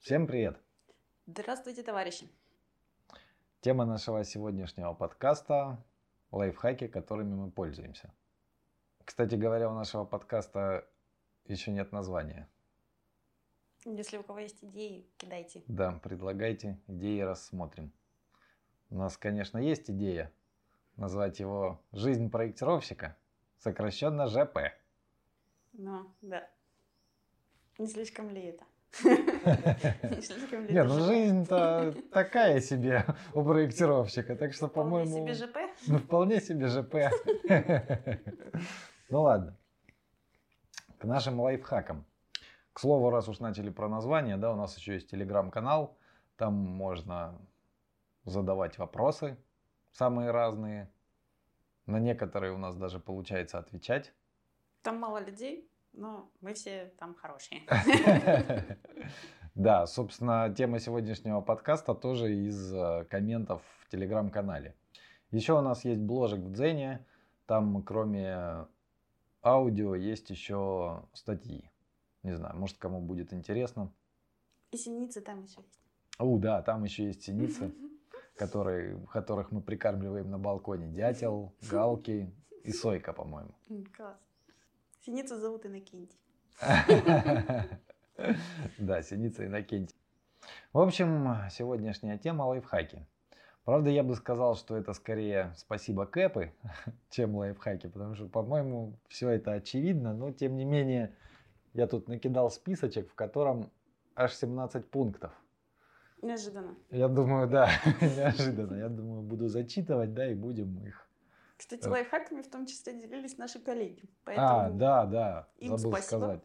Всем привет! Здравствуйте, товарищи! Тема нашего сегодняшнего подкаста – лайфхаки, которыми мы пользуемся. Кстати говоря, у нашего подкаста еще нет названия. Если у кого есть идеи, кидайте. Да, предлагайте, идеи рассмотрим. У нас, конечно, есть идея назвать его «Жизнь проектировщика», сокращенно ЖП. Ну, да. Не слишком ли это? Нет, ну жизнь-то такая себе у проектировщика, так что, по-моему... Вполне себе ЖП? Ну, вполне себе ЖП. Ну ладно. К нашим лайфхакам. К слову, раз уж начали про название, да, у нас еще есть телеграм-канал. Там можно задавать вопросы, самые разные. На некоторые у нас даже получается отвечать. Там мало людей, но мы все там хорошие. Да, собственно, тема сегодняшнего подкаста тоже из э, комментов в телеграм-канале. Еще у нас есть бложек в Дзене. Там, кроме аудио, есть еще статьи. Не знаю, может, кому будет интересно. И синицы там еще есть. О, да, там еще есть синицы, которые, которых мы прикармливаем на балконе. Дятел, галки и сойка, по-моему. Класс. Синицу зовут Иннокентий. Да, синица Иннокентий. В общем, сегодняшняя тема лайфхаки. Правда, я бы сказал, что это скорее спасибо Кэпы, чем лайфхаки, потому что, по-моему, все это очевидно, но тем не менее, я тут накидал списочек, в котором аж 17 пунктов. Неожиданно. Я думаю, да, неожиданно. Я думаю, буду зачитывать, да, и будем их кстати, э. лайфхаками в том числе делились наши коллеги. а, да, да, им забыл спасибо. сказать.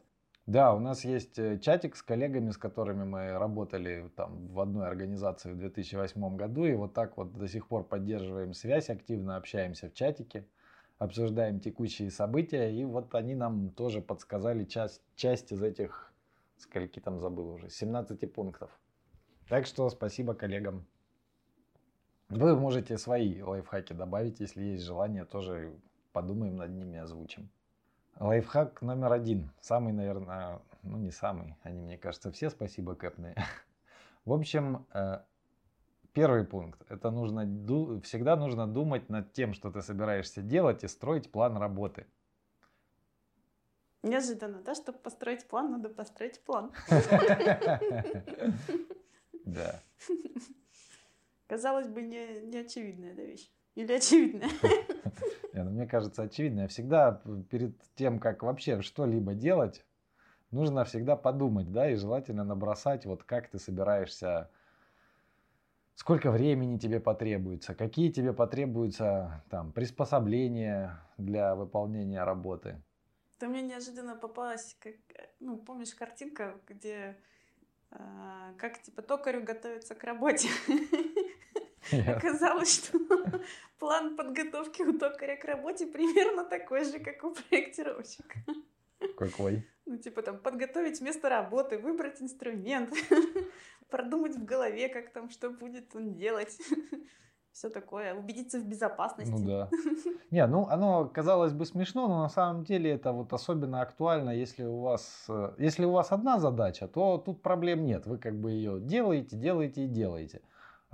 Да, у нас есть э, чатик с коллегами, с которыми мы работали там в одной организации в 2008 году, и вот так вот до сих пор поддерживаем связь, активно общаемся в чатике, обсуждаем текущие события, и вот они нам тоже подсказали часть, часть из этих, скольки там забыл уже, 17 пунктов. Так что спасибо коллегам. Вы можете свои лайфхаки добавить, если есть желание, тоже подумаем над ними, озвучим. Лайфхак номер один. Самый, наверное, ну не самый, они, мне кажется, все спасибо кэпные. В общем, э, первый пункт. Это нужно, всегда нужно думать над тем, что ты собираешься делать и строить план работы. Неожиданно, да? Чтобы построить план, надо построить план. Да. Казалось бы, не, не очевидная да, вещь. Или очевидная? Не, ну, мне кажется, очевидная. Всегда перед тем, как вообще что-либо делать, нужно всегда подумать, да, и желательно набросать, вот как ты собираешься, сколько времени тебе потребуется, какие тебе потребуются там приспособления для выполнения работы. Да мне неожиданно попалась, как, ну, помнишь, картинка, где э, как типа токарю готовится к работе. Оказалось, что план подготовки у токаря к работе примерно такой же, как у проектировщика. Какой? Ну, типа там подготовить место работы, выбрать инструмент, продумать в голове, как там, что будет он делать. Все такое, убедиться в безопасности. Ну да. Не, ну оно казалось бы смешно, но на самом деле это вот особенно актуально, если у вас, э, если у вас одна задача, то тут проблем нет. Вы как бы ее делаете, делаете и делаете.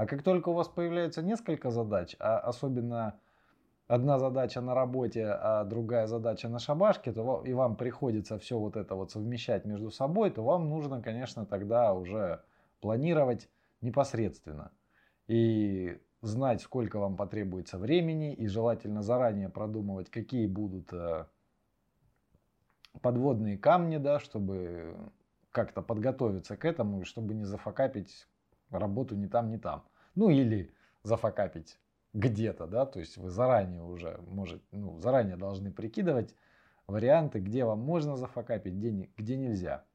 А как только у вас появляется несколько задач, а особенно одна задача на работе, а другая задача на шабашке, то и вам приходится все вот это вот совмещать между собой, то вам нужно, конечно, тогда уже планировать непосредственно. И знать, сколько вам потребуется времени, и желательно заранее продумывать, какие будут э, подводные камни, да, чтобы как-то подготовиться к этому, и чтобы не зафакапить работу ни там, ни там. Ну или зафакапить где-то, да, то есть вы заранее уже можете, ну, заранее должны прикидывать варианты, где вам можно зафакапить, где, не, где нельзя.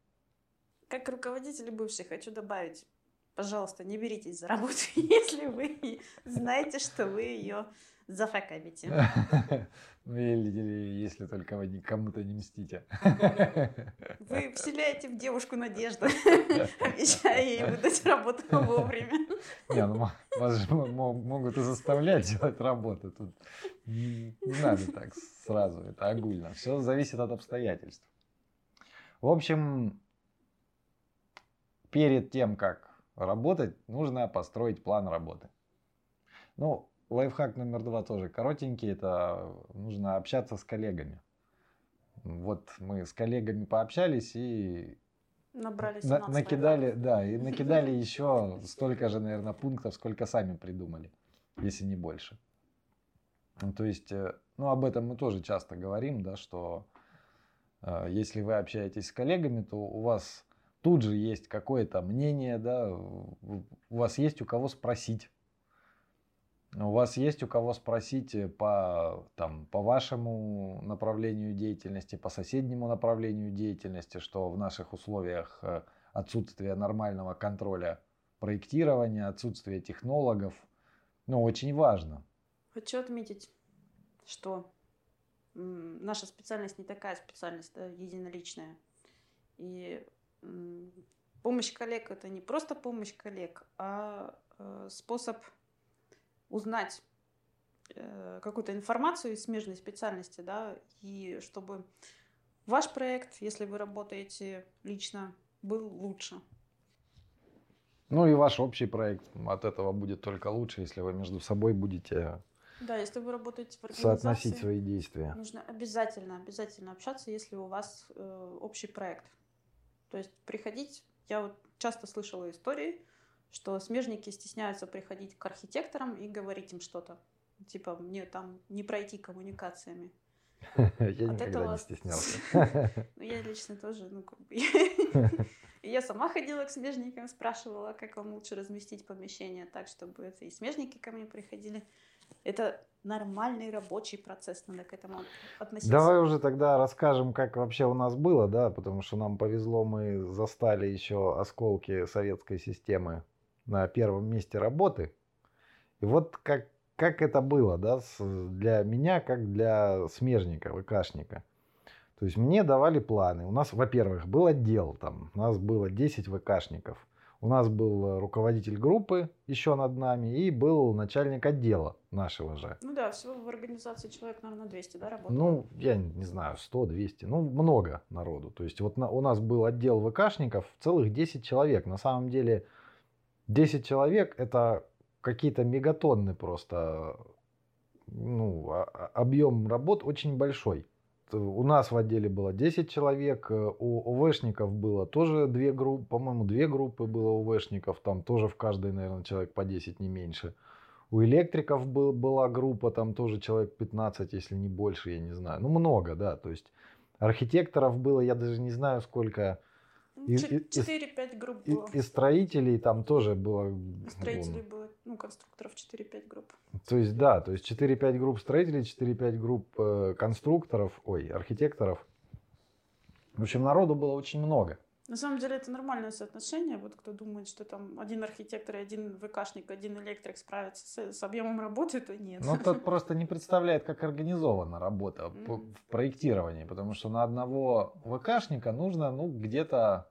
Как руководитель бывший хочу добавить, пожалуйста, не беритесь за работу, если вы знаете, что вы ее зафакапите. Ну или, или если только вы кому-то не мстите. Вы вселяете в девушку надежду, обещая ей выдать работу вовремя. Не, ну вас же могут и заставлять делать работу. Тут не надо так сразу, это огульно. Все зависит от обстоятельств. В общем, перед тем, как работать, нужно построить план работы. Ну, лайфхак номер два тоже коротенький, это нужно общаться с коллегами. Вот мы с коллегами пообщались и Набрались на, накидали, да, и накидали еще столько же, наверное, пунктов, сколько сами придумали, если не больше. Ну, то есть, э, ну, об этом мы тоже часто говорим, да, что э, если вы общаетесь с коллегами, то у вас тут же есть какое-то мнение, да, у вас есть у кого спросить. У вас есть у кого спросить э, по, там, по вашему направлению деятельности, по соседнему направлению деятельности, что в наших условиях э, отсутствие нормального контроля проектирования, отсутствие технологов, ну, очень важно. Хочу отметить, что наша специальность не такая специальность, да, единоличная. И помощь коллег это не просто помощь коллег, а э, способ узнать э, какую-то информацию из смежной специальности, да, и чтобы ваш проект, если вы работаете лично, был лучше. Ну и ваш общий проект от этого будет только лучше, если вы между собой будете да, если вы работаете в организации, соотносить свои действия. Нужно обязательно, обязательно общаться, если у вас э, общий проект. То есть приходить, я вот часто слышала истории, что смежники стесняются приходить к архитекторам и говорить им что-то. Типа, мне там не пройти коммуникациями. Я никогда не стеснялся. Ну, я лично тоже, ну, как бы... Я сама ходила к смежникам, спрашивала, как вам лучше разместить помещение так, чтобы это и смежники ко мне приходили. Это нормальный рабочий процесс, надо к этому относиться. Давай уже тогда расскажем, как вообще у нас было, да, потому что нам повезло, мы застали еще осколки советской системы на первом месте работы. И вот как, как это было да, для меня, как для смежника, ВКшника. То есть мне давали планы. У нас, во-первых, был отдел, там, у нас было 10 ВКшников. У нас был руководитель группы еще над нами и был начальник отдела нашего же. Ну да, всего в организации человек, наверное, 200, да, работало? Ну, я не знаю, 100, 200, ну, много народу. То есть вот на, у нас был отдел ВКшников, целых 10 человек. На самом деле 10 человек это какие-то мегатонны просто. Ну, а, а, объем работ очень большой. У нас в отделе было 10 человек, э, у ОВшников было тоже две группы, по-моему, две группы было ОВшников, там тоже в каждой, наверное, человек по 10, не меньше. У электриков был, была группа, там тоже человек 15, если не больше, я не знаю. Ну, много, да. То есть архитекторов было, я даже не знаю сколько. 4-5 групп было. И, и строителей там тоже было... Строителей было, ну, конструкторов 4-5 групп. То есть, да, то есть 4-5 групп строителей, 4-5 групп э, конструкторов, ой, архитекторов. В общем, народу было очень много. На самом деле это нормальное соотношение. Вот кто думает, что там один архитектор и один ВКшник, один электрик справятся с, с объемом работы, то нет. Ну, тот просто не представляет, как организована работа mm-hmm. в проектировании, потому что на одного ВКшника нужно, ну, где-то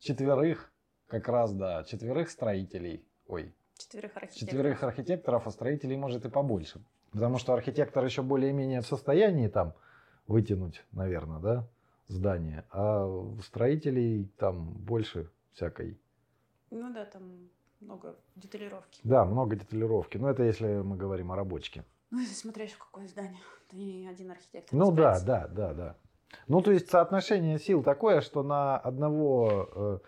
четверых, как раз, да, четверых строителей. Ой. Четверых архитекторов. Четверых архитекторов, а строителей может и побольше. Потому что архитектор еще более-менее в состоянии там вытянуть, наверное, да? Здание, а строителей там больше всякой. Ну да, там много деталировки. Да, много деталировки. Но это если мы говорим о рабочке. Ну, если смотреть, в какое здание. Это не один архитектор. Ну да, да, да, да. Ну, то есть соотношение сил такое, что на одного, э,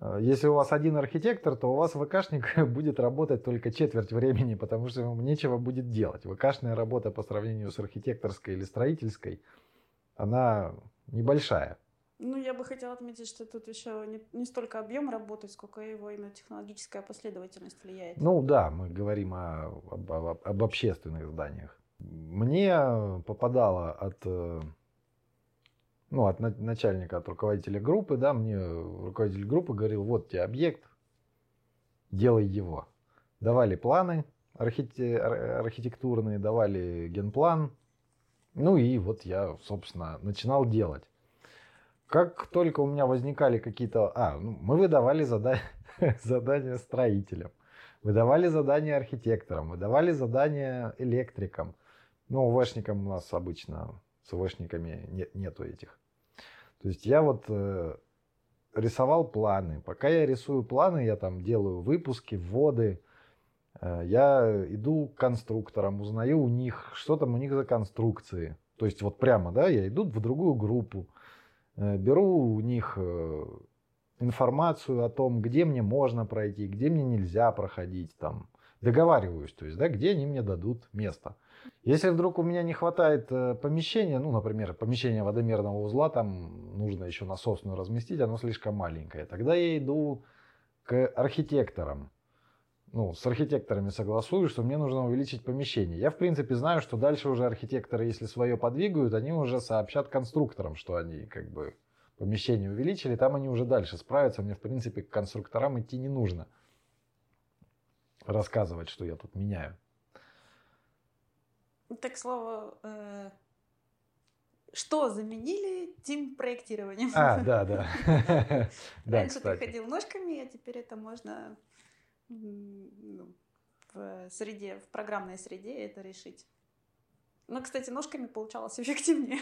э, если у вас один архитектор, то у вас ВКшник будет работать только четверть времени, потому что ему нечего будет делать. ВКшная работа по сравнению с архитекторской или строительской, она небольшая. Ну, я бы хотела отметить, что тут еще не, не столько объем работы, сколько его именно технологическая последовательность влияет. Ну да, мы говорим о, об, об, об общественных зданиях. Мне попадало от, э, ну, от начальника, от руководителя группы, да, мне руководитель группы говорил, вот тебе объект, делай его. Давали планы архите, архитектурные, давали генплан, ну и вот я, собственно, начинал делать. Как только у меня возникали какие-то... А, ну, мы выдавали задания, задания строителям, выдавали задания архитекторам, выдавали задания электрикам. Ну, УВшникам у нас обычно, с УВшниками нет, нету этих. То есть я вот э, рисовал планы. Пока я рисую планы, я там делаю выпуски, вводы. Э, я иду к конструкторам, узнаю у них, что там у них за конструкции. То есть вот прямо, да, я иду в другую группу, э, беру у них э, информацию о том, где мне можно пройти, где мне нельзя проходить, там, договариваюсь, то есть, да, где они мне дадут место. Если вдруг у меня не хватает помещения, ну, например, помещение водомерного узла, там нужно еще насосную разместить, оно слишком маленькое, тогда я иду к архитекторам. Ну, с архитекторами согласую, что мне нужно увеличить помещение. Я, в принципе, знаю, что дальше уже архитекторы, если свое подвигают, они уже сообщат конструкторам, что они как бы помещение увеличили, там они уже дальше справятся. Мне, в принципе, к конструкторам идти не нужно рассказывать, что я тут меняю. Так слово, э, что заменили тим проектированием? А, да, да. Раньше ты ходил ножками, а теперь это можно ну, в среде, в программной среде это решить. Но, кстати, ножками получалось эффективнее.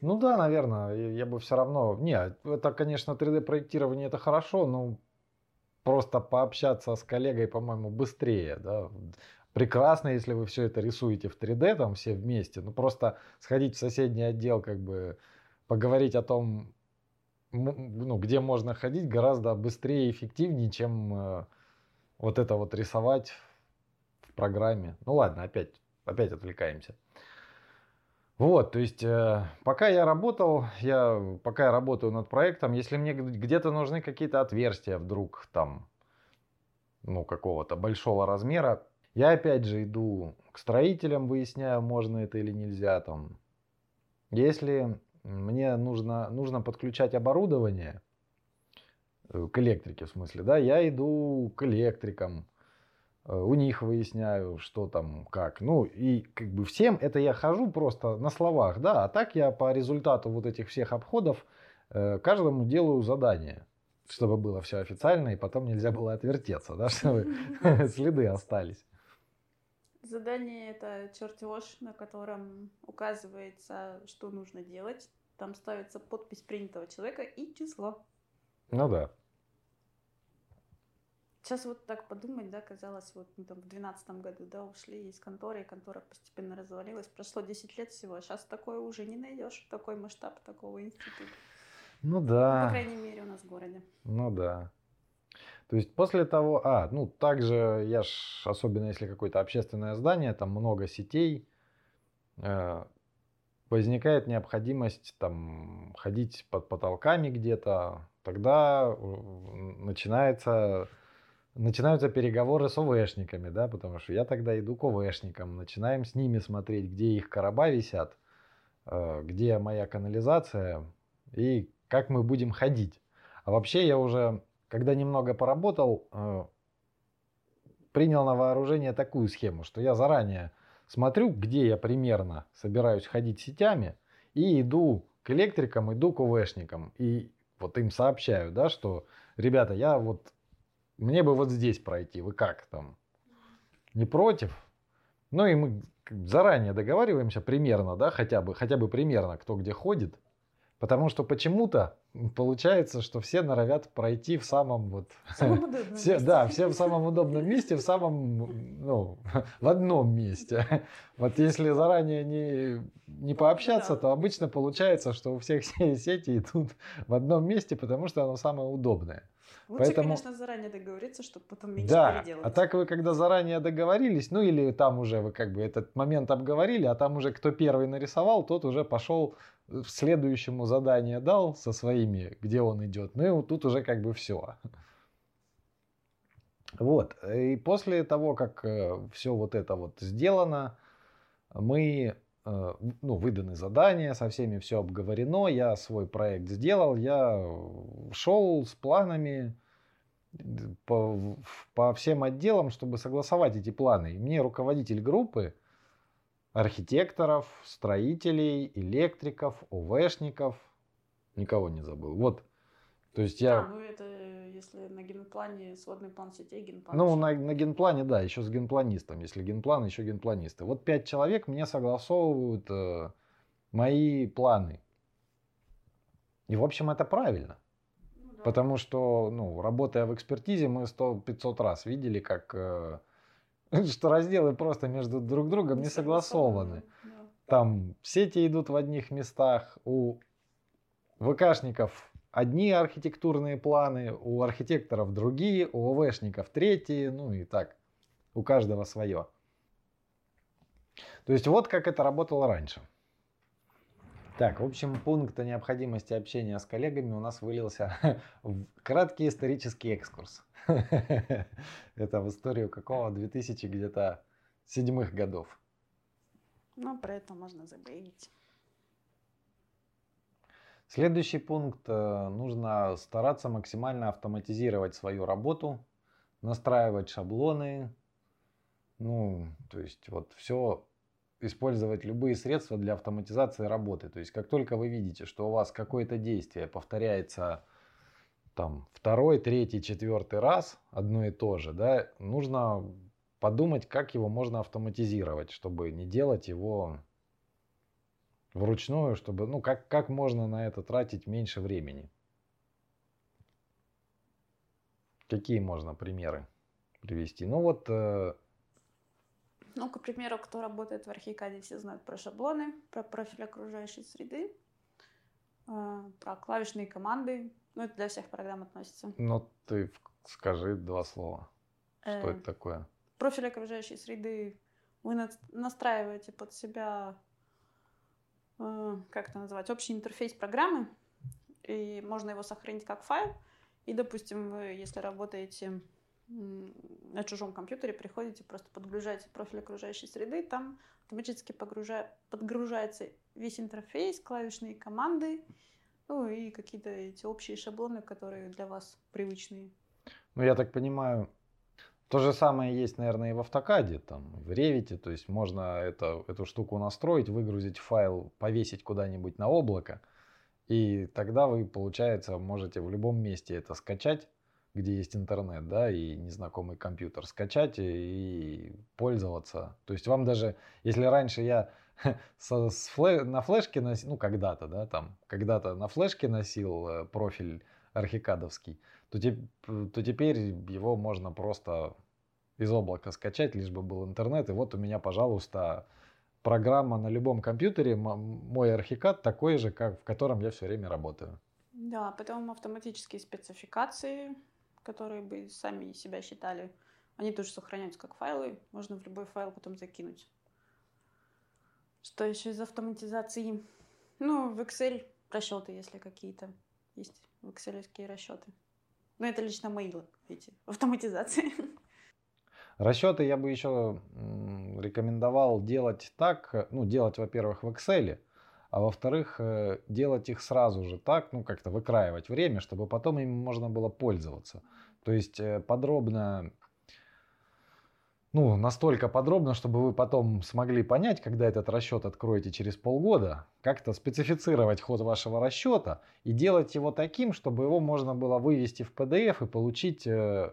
Ну да, наверное, я бы все равно... Не, это, конечно, 3D-проектирование это хорошо, но просто пообщаться с коллегой, по-моему, быстрее, да. Прекрасно, если вы все это рисуете в 3D, там все вместе, ну просто сходить в соседний отдел, как бы поговорить о том, ну, где можно ходить, гораздо быстрее и эффективнее, чем э, вот это вот рисовать в программе. Ну ладно, опять, опять отвлекаемся. Вот, то есть, э, пока я работал, я, пока я работаю над проектом, если мне где-то нужны какие-то отверстия вдруг там, ну, какого-то большого размера, я опять же иду к строителям, выясняю, можно это или нельзя там. Если мне нужно, нужно подключать оборудование, э, к электрике в смысле, да, я иду к электрикам, Э, у них выясняю, что там, как. Ну, и как бы всем это я хожу просто на словах, да, а так я по результату вот этих всех обходов э, каждому делаю задание, чтобы было все официально, и потом нельзя было отвертеться, да, чтобы следы остались. Задание это чертеж, на котором указывается, что нужно делать. Там ставится подпись принятого человека и число. Ну да. Сейчас вот так подумать, да, казалось, вот мы там в двенадцатом году, да, ушли из конторы, и контора постепенно развалилась. Прошло 10 лет всего, а сейчас такое уже не найдешь, такой масштаб такого института. Ну да. Ну, по крайней мере, у нас в городе. Ну да. То есть после того, а, ну также я ж, особенно если какое-то общественное здание, там много сетей, э, возникает необходимость там ходить под потолками где-то, тогда начинается начинаются переговоры с ОВшниками, да, потому что я тогда иду к ОВшникам, начинаем с ними смотреть, где их короба висят, э, где моя канализация и как мы будем ходить. А вообще я уже, когда немного поработал, э, принял на вооружение такую схему, что я заранее смотрю, где я примерно собираюсь ходить сетями, и иду к электрикам, иду к ОВшникам, и вот им сообщаю, да, что, ребята, я вот мне бы вот здесь пройти, вы как там? Не против? Ну и мы заранее договариваемся примерно, да, хотя бы, хотя бы примерно, кто где ходит. Потому что почему-то получается, что все норовят пройти в самом вот... Самом все, месте. Да, все в самом удобном месте, в самом, ну, в одном месте. Вот если заранее не, не пообщаться, да. то обычно получается, что у всех все сети идут в одном месте, потому что оно самое удобное. Лучше, Поэтому... конечно, заранее договориться, чтобы потом меньше да, переделать. А так вы когда заранее договорились, ну или там уже вы как бы этот момент обговорили, а там уже кто первый нарисовал, тот уже пошел следующему задание дал со своими, где он идет. Ну и тут уже как бы все. Вот. И после того, как э, все вот это вот сделано, мы ну, выданы задания, со всеми все обговорено, я свой проект сделал, я шел с планами по, по всем отделам, чтобы согласовать эти планы. И мне руководитель группы, архитекторов, строителей, электриков, ОВшников, никого не забыл. Вот. То есть я... А, ну это если на генплане сводный план сетей, генплан. Ну, на, на генплане, да, еще с генпланистом. Если генплан, еще генпланисты. Вот пять человек мне согласовывают э, мои планы. И, в общем, это правильно. Потому что, ну, работая в экспертизе, мы 100-500 раз видели, как э, что разделы просто между друг другом не согласованы. Там сети идут в одних местах, у ВКшников одни архитектурные планы, у архитекторов другие, у ОВшников третьи, ну и так, у каждого свое. То есть вот как это работало раньше. Так, в общем, пункт о необходимости общения с коллегами у нас вылился в краткий исторический экскурс. Это в историю какого 2000 где-то седьмых годов. Ну, про это можно забыть. Следующий пункт. Э, нужно стараться максимально автоматизировать свою работу, настраивать шаблоны. Ну, то есть вот все использовать любые средства для автоматизации работы. То есть как только вы видите, что у вас какое-то действие повторяется там второй, третий, четвертый раз одно и то же, да, нужно подумать, как его можно автоматизировать, чтобы не делать его вручную, чтобы, ну, как, как можно на это тратить меньше времени. Какие можно примеры привести? Ну вот э, ну, к примеру, кто работает в архикаде, все знают про шаблоны, про профиль окружающей среды, э, про клавишные команды. Ну, это для всех программ относится. Ну, ты скажи два слова. Что э, это такое? Профиль окружающей среды вы настраиваете под себя, э, как это называть, общий интерфейс программы, и можно его сохранить как файл. И, допустим, вы, если работаете на чужом компьютере приходите, просто подгружаете профиль окружающей среды, там автоматически погружа... подгружается весь интерфейс, клавишные команды, ну и какие-то эти общие шаблоны, которые для вас привычные. Ну, я так понимаю, то же самое есть, наверное, и в автокаде, там, в ревите, то есть можно это, эту штуку настроить, выгрузить файл, повесить куда-нибудь на облако, и тогда вы, получается, можете в любом месте это скачать, где есть интернет, да, и незнакомый компьютер, скачать и пользоваться. То есть вам даже, если раньше я со, с флэ, на флешке носил, ну когда-то, да, там, когда-то на флешке носил э, профиль архикадовский, то, те, то теперь его можно просто из облака скачать, лишь бы был интернет. И вот у меня, пожалуйста, программа на любом компьютере, мой архикад такой же, как в котором я все время работаю. Да, потом автоматические спецификации, которые бы сами себя считали, они тоже сохраняются как файлы. Можно в любой файл потом закинуть. Что еще из автоматизации? Ну, в Excel расчеты, если какие-то есть в Excel расчеты. Но это лично мои эти автоматизации. Расчеты я бы еще рекомендовал делать так, ну, делать, во-первых, в Excel, а во-вторых, э, делать их сразу же так, ну как-то выкраивать время, чтобы потом им можно было пользоваться. То есть э, подробно, ну настолько подробно, чтобы вы потом смогли понять, когда этот расчет откроете через полгода, как-то специфицировать ход вашего расчета и делать его таким, чтобы его можно было вывести в PDF и получить э,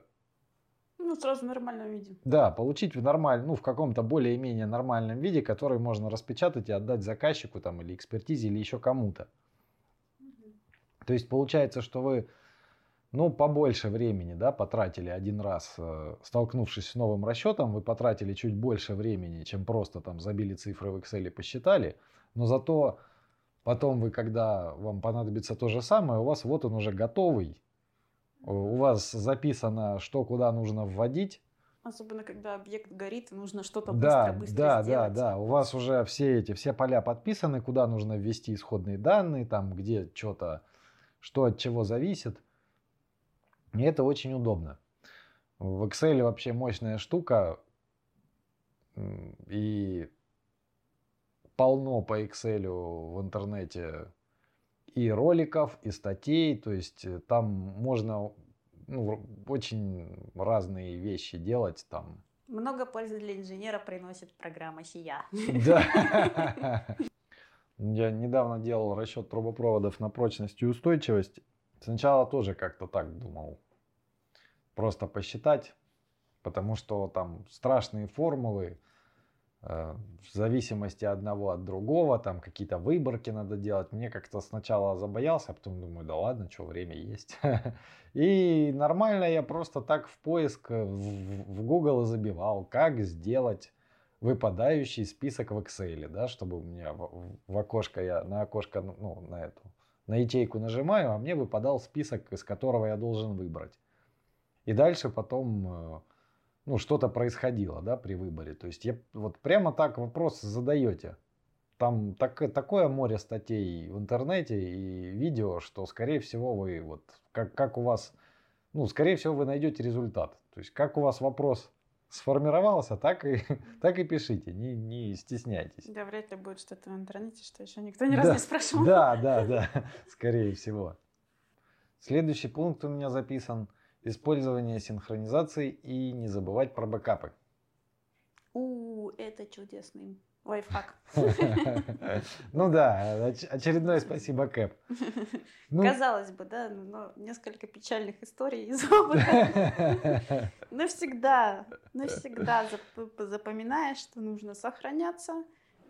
ну, сразу в нормальном виде. Да, получить в нормальном, ну, в каком-то более-менее нормальном виде, который можно распечатать и отдать заказчику там или экспертизе или еще кому-то. Угу. То есть получается, что вы, ну, побольше времени, да, потратили один раз, э, столкнувшись с новым расчетом, вы потратили чуть больше времени, чем просто там забили цифры в Excel и посчитали, но зато потом вы, когда вам понадобится то же самое, у вас вот он уже готовый, у вас записано, что куда нужно вводить. Особенно, когда объект горит, нужно что-то да, быстро-быстро да, сделать. Да, да, У вас уже все эти, все поля подписаны, куда нужно ввести исходные данные, там, где что-то, что от чего зависит. И это очень удобно. В Excel вообще мощная штука. И полно по Excel в интернете и роликов, и статей. То есть э, там можно ну, очень разные вещи делать там. Много пользы для инженера приносит программа сия. Да. Я недавно делал расчет трубопроводов на прочность и устойчивость. Сначала тоже как-то так думал. Просто посчитать, потому что там страшные формулы, Э, в зависимости одного от другого, там какие-то выборки надо делать. Мне как-то сначала забоялся, а потом думаю, да ладно, что время есть. И нормально я просто так в поиск в Google забивал, как сделать выпадающий список в Excel, да, чтобы у меня в окошко, я на окошко, ну, на эту, на ячейку нажимаю, а мне выпадал список, из которого я должен выбрать. И дальше потом э, ну, что-то происходило, да, при выборе. То есть я вот прямо так вопрос задаете. Там так, такое море статей в интернете и видео, что, скорее всего, вы вот, как, как у вас, ну, скорее всего, вы найдете результат. То есть, как у вас вопрос сформировался, так и, так и пишите, не, не стесняйтесь. Да, вряд ли будет что-то в интернете, что еще никто ни разу да, не спрашивал. Да, да, да, скорее всего. Следующий пункт у меня записан – использование синхронизации и не забывать про бэкапы. У, это чудесный лайфхак. Ну да, очередное спасибо, Кэп. Ну, Казалось бы, да, но несколько печальных историй из опыта. Навсегда, навсегда запоминаешь, что нужно сохраняться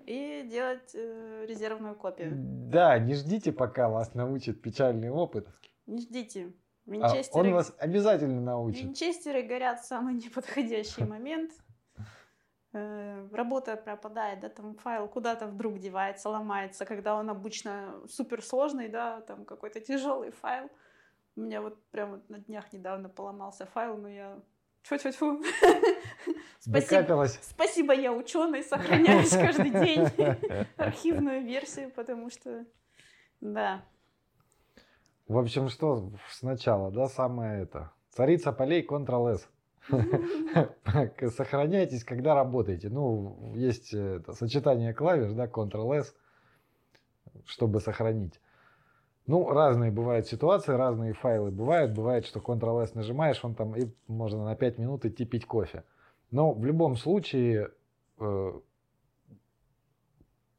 и делать э, резервную копию. Да, не ждите, пока вас научит печальный опыт. Не ждите. Винчестеры... А он вас обязательно научит. Винчестеры горят в самый неподходящий момент. Э, работа пропадает, да, там файл куда-то вдруг девается, ломается, когда он обычно суперсложный, да, там какой-то тяжелый файл. У меня вот прямо на днях недавно поломался файл, но я Тьфу-тьфу-тьфу. Спасибо, спасибо, я ученый, сохраняюсь каждый день архивную версию, потому что, да, в общем, что сначала, да, самое это. Царица полей Ctrl-S. Сохраняйтесь, когда работаете. Ну, есть это, сочетание клавиш, да, Ctrl-S, чтобы сохранить. Ну, разные бывают ситуации, разные файлы бывают. Бывает, что Ctrl-S нажимаешь, он там и можно на 5 минут идти пить кофе. Но в любом случае, э,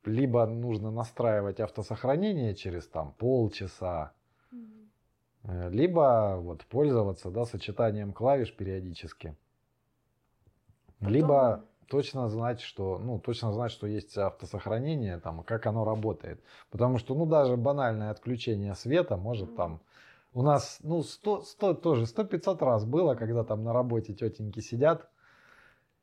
либо нужно настраивать автосохранение через там полчаса, Э, либо вот пользоваться да, сочетанием клавиш периодически. Потом... Либо точно знать, что, ну, точно знать, что есть автосохранение, там, как оно работает. Потому что, ну, даже банальное отключение света может там... У нас, ну, 100, 100 тоже, 100-500 раз было, когда там на работе тетеньки сидят,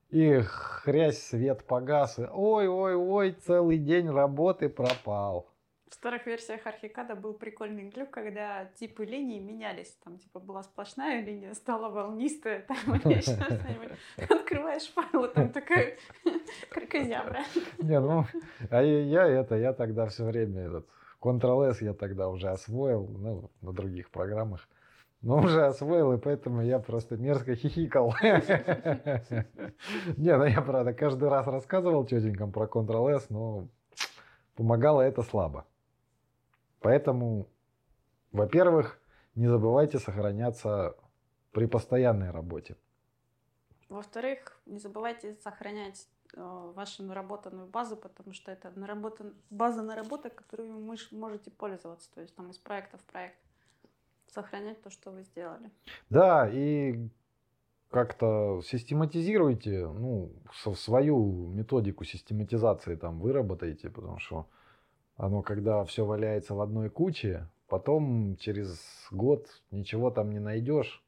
и хрясь, свет погас, и ой-ой-ой, целый день работы пропал. В старых версиях Архикада был прикольный глюк, когда типы линий менялись. Там типа была сплошная линия, стала волнистая, там или. Открываешь файл, там такая кракозябра. Не, ну, а я это, я тогда все время этот Ctrl-S я тогда уже освоил, ну, на других программах. Но уже освоил, и поэтому я просто мерзко хихикал. Не, ну я, правда, каждый раз рассказывал тетенькам про Ctrl-S, но помогало это слабо. Поэтому, во-первых, не забывайте сохраняться при постоянной работе. Во-вторых, не забывайте сохранять э, вашу наработанную базу, потому что это наработан... база наработок, которую вы можете пользоваться, то есть там из проекта в проект сохранять то, что вы сделали. Да, и как-то систематизируйте, ну, свою методику систематизации там выработайте, потому что оно когда все валяется в одной куче, потом через год ничего там не найдешь.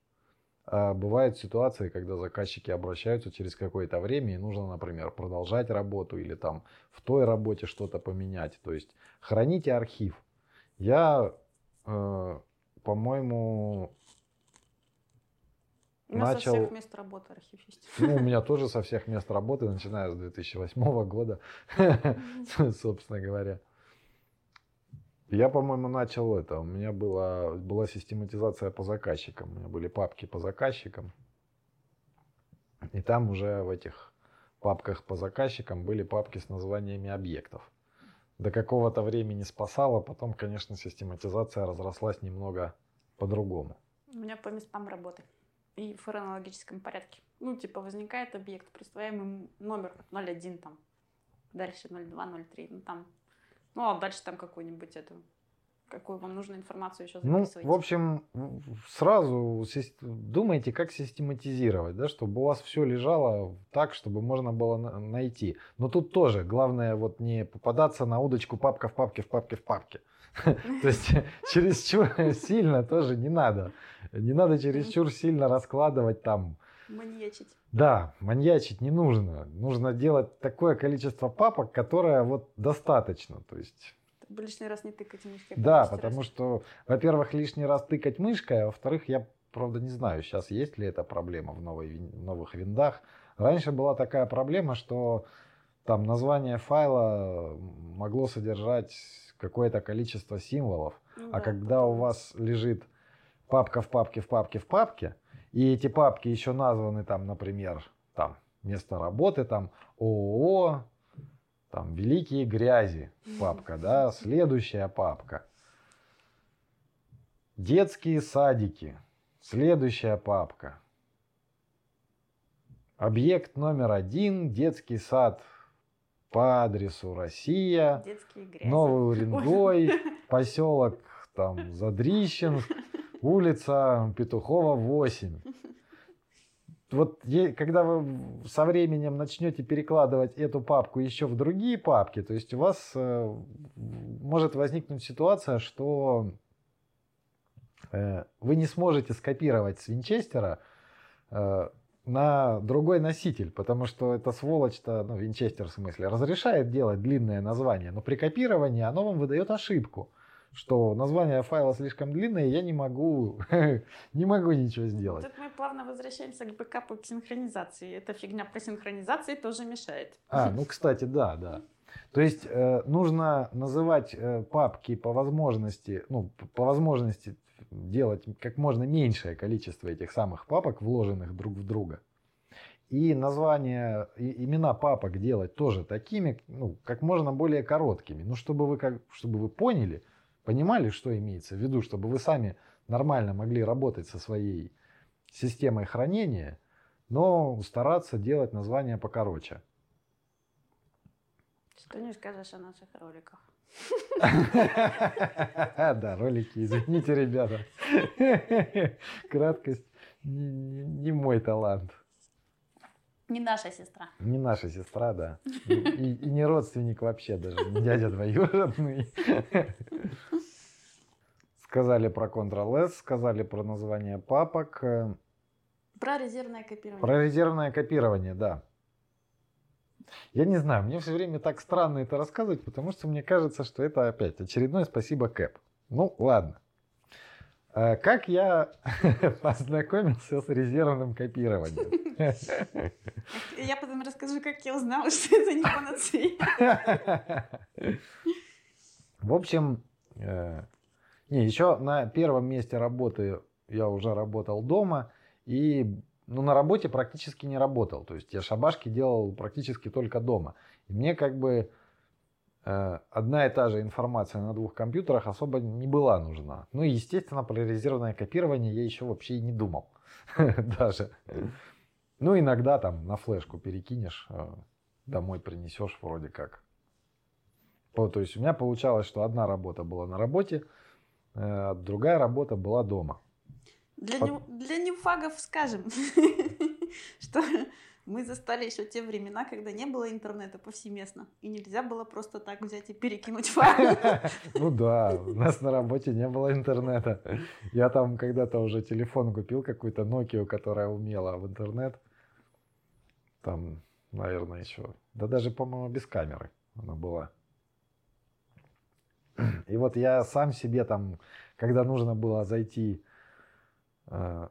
А бывают ситуации, когда заказчики обращаются через какое-то время и нужно, например, продолжать работу или там в той работе что-то поменять. То есть храните архив. Я, э, по-моему, у нас начал... со всех мест работы архив есть. Ну, у меня тоже со всех мест работы, начиная с 2008 года, собственно говоря. Я, по-моему, начал это. У меня была, была систематизация по заказчикам. У меня были папки по заказчикам. И там уже в этих папках по заказчикам были папки с названиями объектов. До какого-то времени спасало, потом, конечно, систематизация разрослась немного по-другому. У меня по местам работы и в хронологическом порядке. Ну, типа, возникает объект, присваиваемый номер 01 там, дальше 02, 03, ну там ну, а дальше там какой-нибудь эту какую вам нужную информацию еще Ну, записываете. в общем, сразу думайте, как систематизировать, да, чтобы у вас все лежало так, чтобы можно было найти. Но тут тоже главное вот не попадаться на удочку папка в папке, в папке, в папке. То есть чересчур сильно тоже не надо. Не надо чересчур сильно раскладывать там. Маньячить. Да, маньячить не нужно. Нужно делать такое количество папок, которое вот достаточно. То есть лишний раз не тыкать мышкой. Да, потому раз. что, во-первых, лишний раз тыкать мышкой, а во-вторых, я, правда, не знаю, сейчас есть ли эта проблема в, новой, в новых виндах. Раньше была такая проблема, что там название файла могло содержать какое-то количество символов. Ну, а да, когда у вас лежит папка в папке, в папке, в папке, и эти папки еще названы там, например, там место работы, там ООО, там великие грязи папка, да, следующая папка. Детские садики, следующая папка. Объект номер один, детский сад по адресу Россия, Новый Уренгой, поселок там Задрищенск, улица Петухова 8 вот когда вы со временем начнете перекладывать эту папку еще в другие папки, то есть у вас э, может возникнуть ситуация, что э, вы не сможете скопировать с Винчестера э, на другой носитель, потому что эта сволочь-то, ну, Винчестер в смысле, разрешает делать длинное название, но при копировании оно вам выдает ошибку что название файла слишком длинное, я не могу, не могу ничего сделать. Тут мы плавно возвращаемся к бэкапу, к синхронизации. Эта фигня по синхронизации тоже мешает. А, ну, кстати, да, да. То есть э, нужно называть э, папки по возможности, ну, по возможности делать как можно меньшее количество этих самых папок, вложенных друг в друга. И названия, и имена папок делать тоже такими, ну, как можно более короткими. Ну, чтобы вы, как, чтобы вы поняли, понимали, что имеется в виду, чтобы вы сами нормально могли работать со своей системой хранения, но стараться делать названия покороче. Что не скажешь о наших роликах? Да, ролики, извините, ребята. Краткость не мой талант. Не наша сестра. Не наша сестра, да. И, и не родственник вообще даже, не дядя двоюродный. Сказали про Ctrl-S, сказали про название папок. Про резервное копирование. Про резервное копирование, да. Я не знаю, мне все время так странно это рассказывать, потому что мне кажется, что это опять очередное спасибо Кэп. Ну, ладно. Э, как я познакомился с резервным копированием? Я потом расскажу, как я узнала, что это не панацея. В общем, э, не, еще на первом месте работы я уже работал дома и ну, на работе практически не работал. То есть я шабашки делал практически только дома. И мне как бы Э, одна и та же информация на двух компьютерах особо не была нужна. Ну и, естественно, поляризированное копирование я еще вообще и не думал. Даже. Ну, иногда там на флешку перекинешь, э, домой принесешь вроде как. То есть у меня получалось, что одна работа была на работе, другая работа была дома. Для, Под... для нефагов скажем, что мы застали еще те времена, когда не было интернета повсеместно, и нельзя было просто так взять и перекинуть файл. Ну да, у нас на работе не было интернета. Я там когда-то уже телефон купил, какую-то Nokia, которая умела в интернет. Там, наверное, еще... Да даже, по-моему, без камеры она была. И вот я сам себе там, когда нужно было зайти э,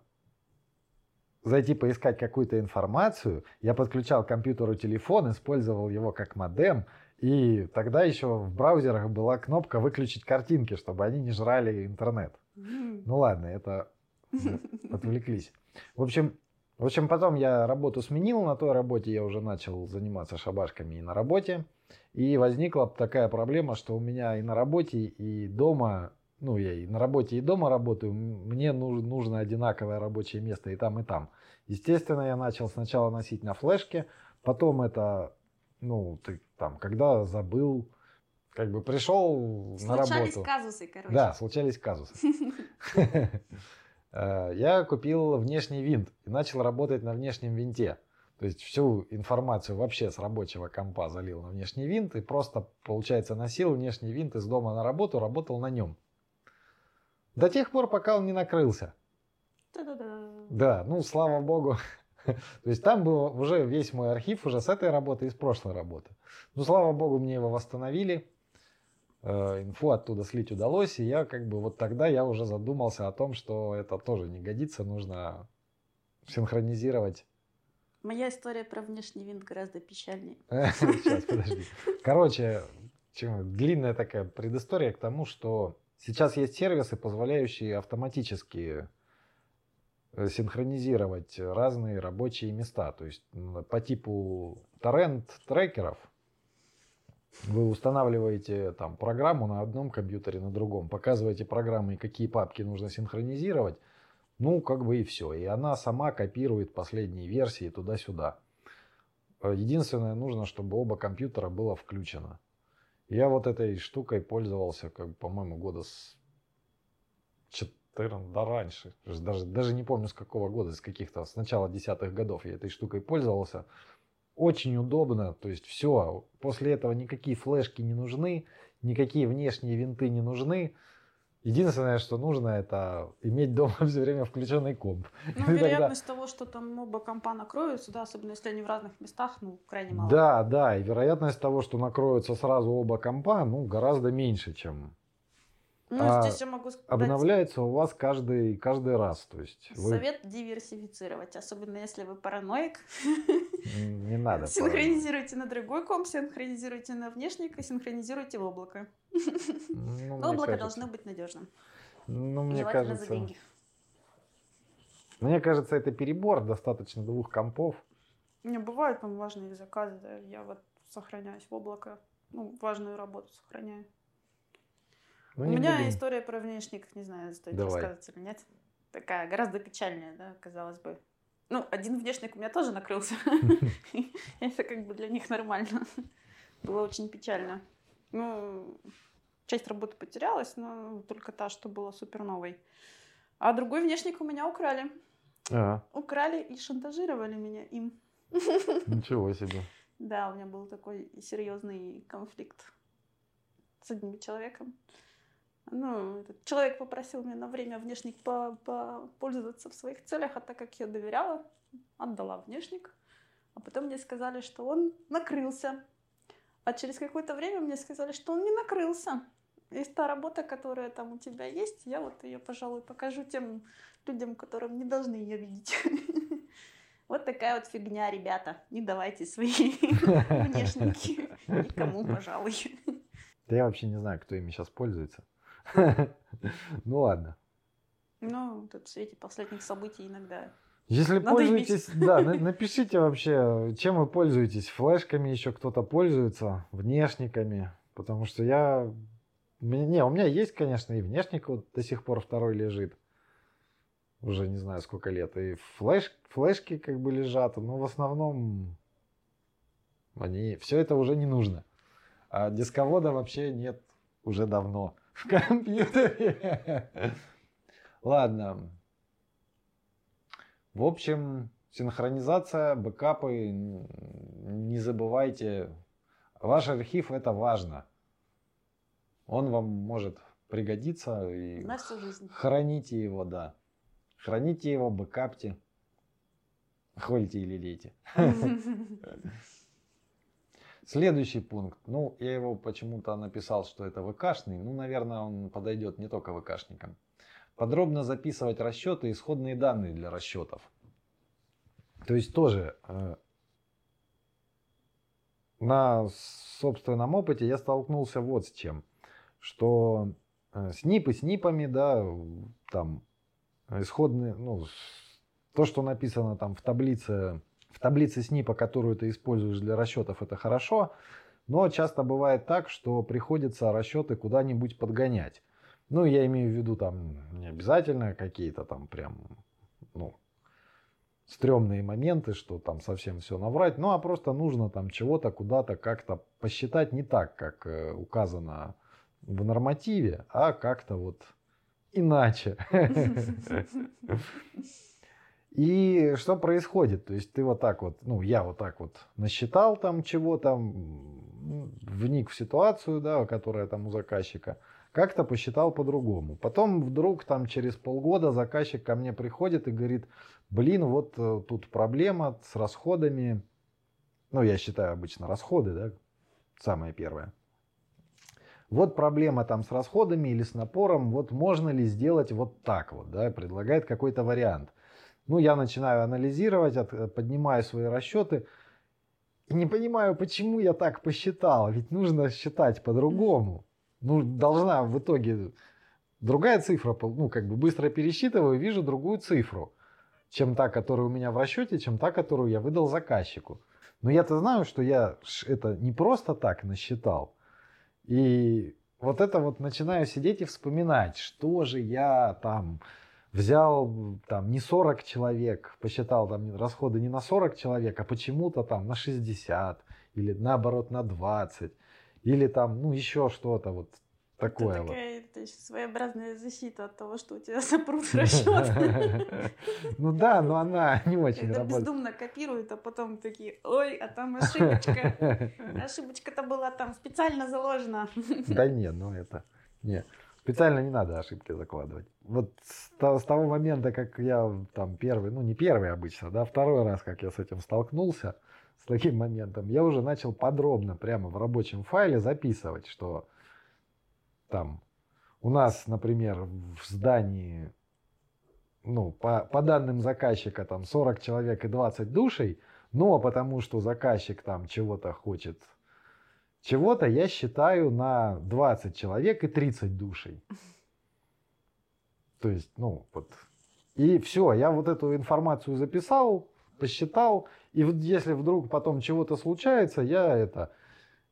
зайти поискать какую-то информацию, я подключал к компьютеру телефон, использовал его как модем, и тогда еще в браузерах была кнопка выключить картинки, чтобы они не жрали интернет. Ну ладно, это отвлеклись. В общем, в общем, потом я работу сменил, на той работе я уже начал заниматься шабашками и на работе. И возникла такая проблема, что у меня и на работе, и дома ну, я и на работе, и дома работаю, мне нужно одинаковое рабочее место и там, и там. Естественно, я начал сначала носить на флешке, потом это, ну, ты там, когда забыл, как бы пришел на работу. Случались казусы, короче. Да, случались казусы. Э, Я купил внешний винт и начал работать на внешнем винте. То есть всю информацию вообще с рабочего компа залил на внешний винт и просто, получается, носил внешний винт из дома на работу, работал на нем. До тех пор, пока он не накрылся. Та-да-да. Да, ну, слава богу. То есть там был уже весь мой архив уже с этой работы и с прошлой работы. Ну, слава богу, мне его восстановили. Э, Инфу оттуда слить удалось. И я как бы вот тогда я уже задумался о том, что это тоже не годится. Нужно синхронизировать. Моя история про внешний винт гораздо печальнее. Сейчас, подожди. Короче, длинная такая предыстория к тому, что сейчас есть сервисы, позволяющие автоматически э, синхронизировать разные рабочие места. То есть по типу торрент-трекеров вы устанавливаете там программу на одном компьютере, на другом, показываете программы, какие папки нужно синхронизировать, ну, как бы и все. И она сама копирует последние версии туда-сюда. Э, Единственное, нужно, чтобы оба компьютера было включено. Я вот этой штукой пользовался, как, по-моему, года с 14, да раньше. Даже, даже не помню с какого года, с каких-то, с начала десятых годов я этой штукой пользовался. Очень удобно, то есть все. После этого никакие флешки не нужны, никакие внешние винты не нужны. Единственное, что нужно, это иметь дома все время включенный комп. Ну, И тогда- вероятность того, что там оба компа накроются, да, особенно если они в разных местах, ну, крайне мало. Да, да, и вероятность того, что накроются сразу оба компа, ну, гораздо меньше, чем Ну, А здесь я могу сказать обновляется у вас каждый, каждый раз. То есть вы совет диверсифицировать, особенно если вы параноик. не надо. Синхронизируйте на другой комп, синхронизируйте на внешник и синхронизируйте в облако. Ну, Но облако кажется- должно быть надежным. Ну, мне Желательно за кажется, деньги. мне кажется, это перебор, достаточно двух компов. Не бывают там важные заказы, да, я вот сохраняюсь в облако, ну, важную работу сохраняю. Ну, У меня будем. история про внешник, не знаю, стоит Давай. рассказывать или нет. Такая гораздо печальная, да, казалось бы. Ну, один внешник у меня тоже накрылся. Это как бы для них нормально. Было очень печально. Ну, часть работы потерялась, но только та, что была супер новой. А другой внешник у меня украли. А, Украли и шантажировали меня им. ничего себе. Да, у меня был такой серьезный конфликт с одним человеком. Ну, этот человек попросил меня на время внешник по- попользоваться в своих целях, а так как я доверяла, отдала внешник. А потом мне сказали, что он накрылся. А через какое-то время мне сказали, что он не накрылся. И та работа, которая там у тебя есть, я вот ее, пожалуй, покажу тем людям, которым не должны ее видеть. Вот такая вот фигня, ребята. Не давайте свои внешники никому, пожалуй. Да я вообще не знаю, кто ими сейчас пользуется. Ну ладно. Ну, тут в свете последних событий иногда. Если Надо пользуетесь, да, на- напишите вообще, чем вы пользуетесь. Флешками еще кто-то пользуется, внешниками. Потому что я... Не, у меня есть, конечно, и внешник вот до сих пор второй лежит. Уже не знаю сколько лет. И флеш, флешки как бы лежат, но в основном они... Все это уже не нужно. А дисковода вообще нет уже давно в компьютере. Ладно. В общем, синхронизация, бэкапы, не забывайте. Ваш архив это важно. Он вам может пригодиться и На всю жизнь. храните его, да. Храните его, бэкапьте. Холите или лейте. Следующий пункт. Ну, я его почему-то написал, что это ВКшный. Ну, наверное, он подойдет не только ВКшникам. Подробно записывать расчеты исходные данные для расчетов. То есть тоже э, на собственном опыте я столкнулся вот с чем. Что э, снипы снипами, да, там исходные, ну, то, что написано там в таблице, в таблице снипа, которую ты используешь для расчетов, это хорошо, но часто бывает так, что приходится расчеты куда-нибудь подгонять. Ну, я имею в виду там не обязательно какие-то там прям, ну, стрёмные моменты, что там совсем все наврать. Ну, а просто нужно там чего-то куда-то как-то посчитать не так, как э, указано в нормативе, а как-то вот иначе. И что происходит? То есть ты вот так вот, ну, я вот так вот насчитал там чего там, вник в ситуацию, да, которая там у заказчика, как-то посчитал по-другому. Потом вдруг там через полгода заказчик ко мне приходит и говорит, блин, вот э, тут проблема с расходами, ну, я считаю обычно расходы, да, самое первое. Вот проблема там с расходами или с напором, вот можно ли сделать вот так вот, да, предлагает какой-то вариант. Ну, я начинаю анализировать, от, поднимаю свои расчеты и не понимаю, почему я так посчитал. Ведь нужно считать по-другому. Ну, должна в итоге другая цифра, ну, как бы быстро пересчитываю, вижу другую цифру, чем та, которая у меня в расчете, чем та, которую я выдал заказчику. Но я-то знаю, что я это не просто так насчитал. И вот это вот начинаю сидеть и вспоминать, что же я там взял там не 40 человек, посчитал там расходы не на 40 человек, а почему-то там на 60 или наоборот на 20 или там ну еще что-то вот такое это такая, вот. Это своеобразная защита от того, что у тебя запрут расчет. Ну да, но она не очень работает. Это бездумно копируют, а потом такие, ой, а там ошибочка. Ошибочка-то была там специально заложена. Да не, ну это... Не. Специально не надо ошибки закладывать. Вот с, того момента, как я там первый, ну не первый обычно, да, второй раз, как я с этим столкнулся, с таким моментом, я уже начал подробно прямо в рабочем файле записывать, что там у нас, например, в здании, ну, по, по данным заказчика, там 40 человек и 20 душей, но потому что заказчик там чего-то хочет чего-то я считаю на 20 человек и 30 душей. То есть, ну, вот. И все, я вот эту информацию записал, посчитал, и вот если вдруг потом чего-то случается, я это,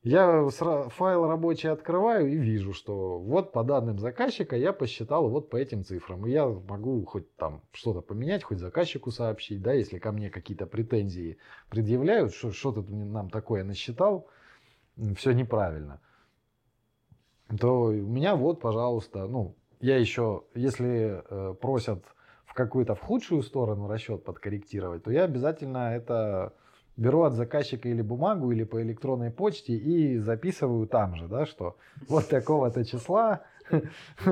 я файл рабочий открываю и вижу, что вот по данным заказчика я посчитал вот по этим цифрам. И я могу хоть там что-то поменять, хоть заказчику сообщить, да, если ко мне какие-то претензии предъявляют, что, что ты нам такое насчитал, все неправильно, то у меня вот, пожалуйста, ну, я еще, если э, просят в какую-то в худшую сторону расчет подкорректировать, то я обязательно это беру от заказчика или бумагу, или по электронной почте и записываю там же, да, что вот такого-то числа,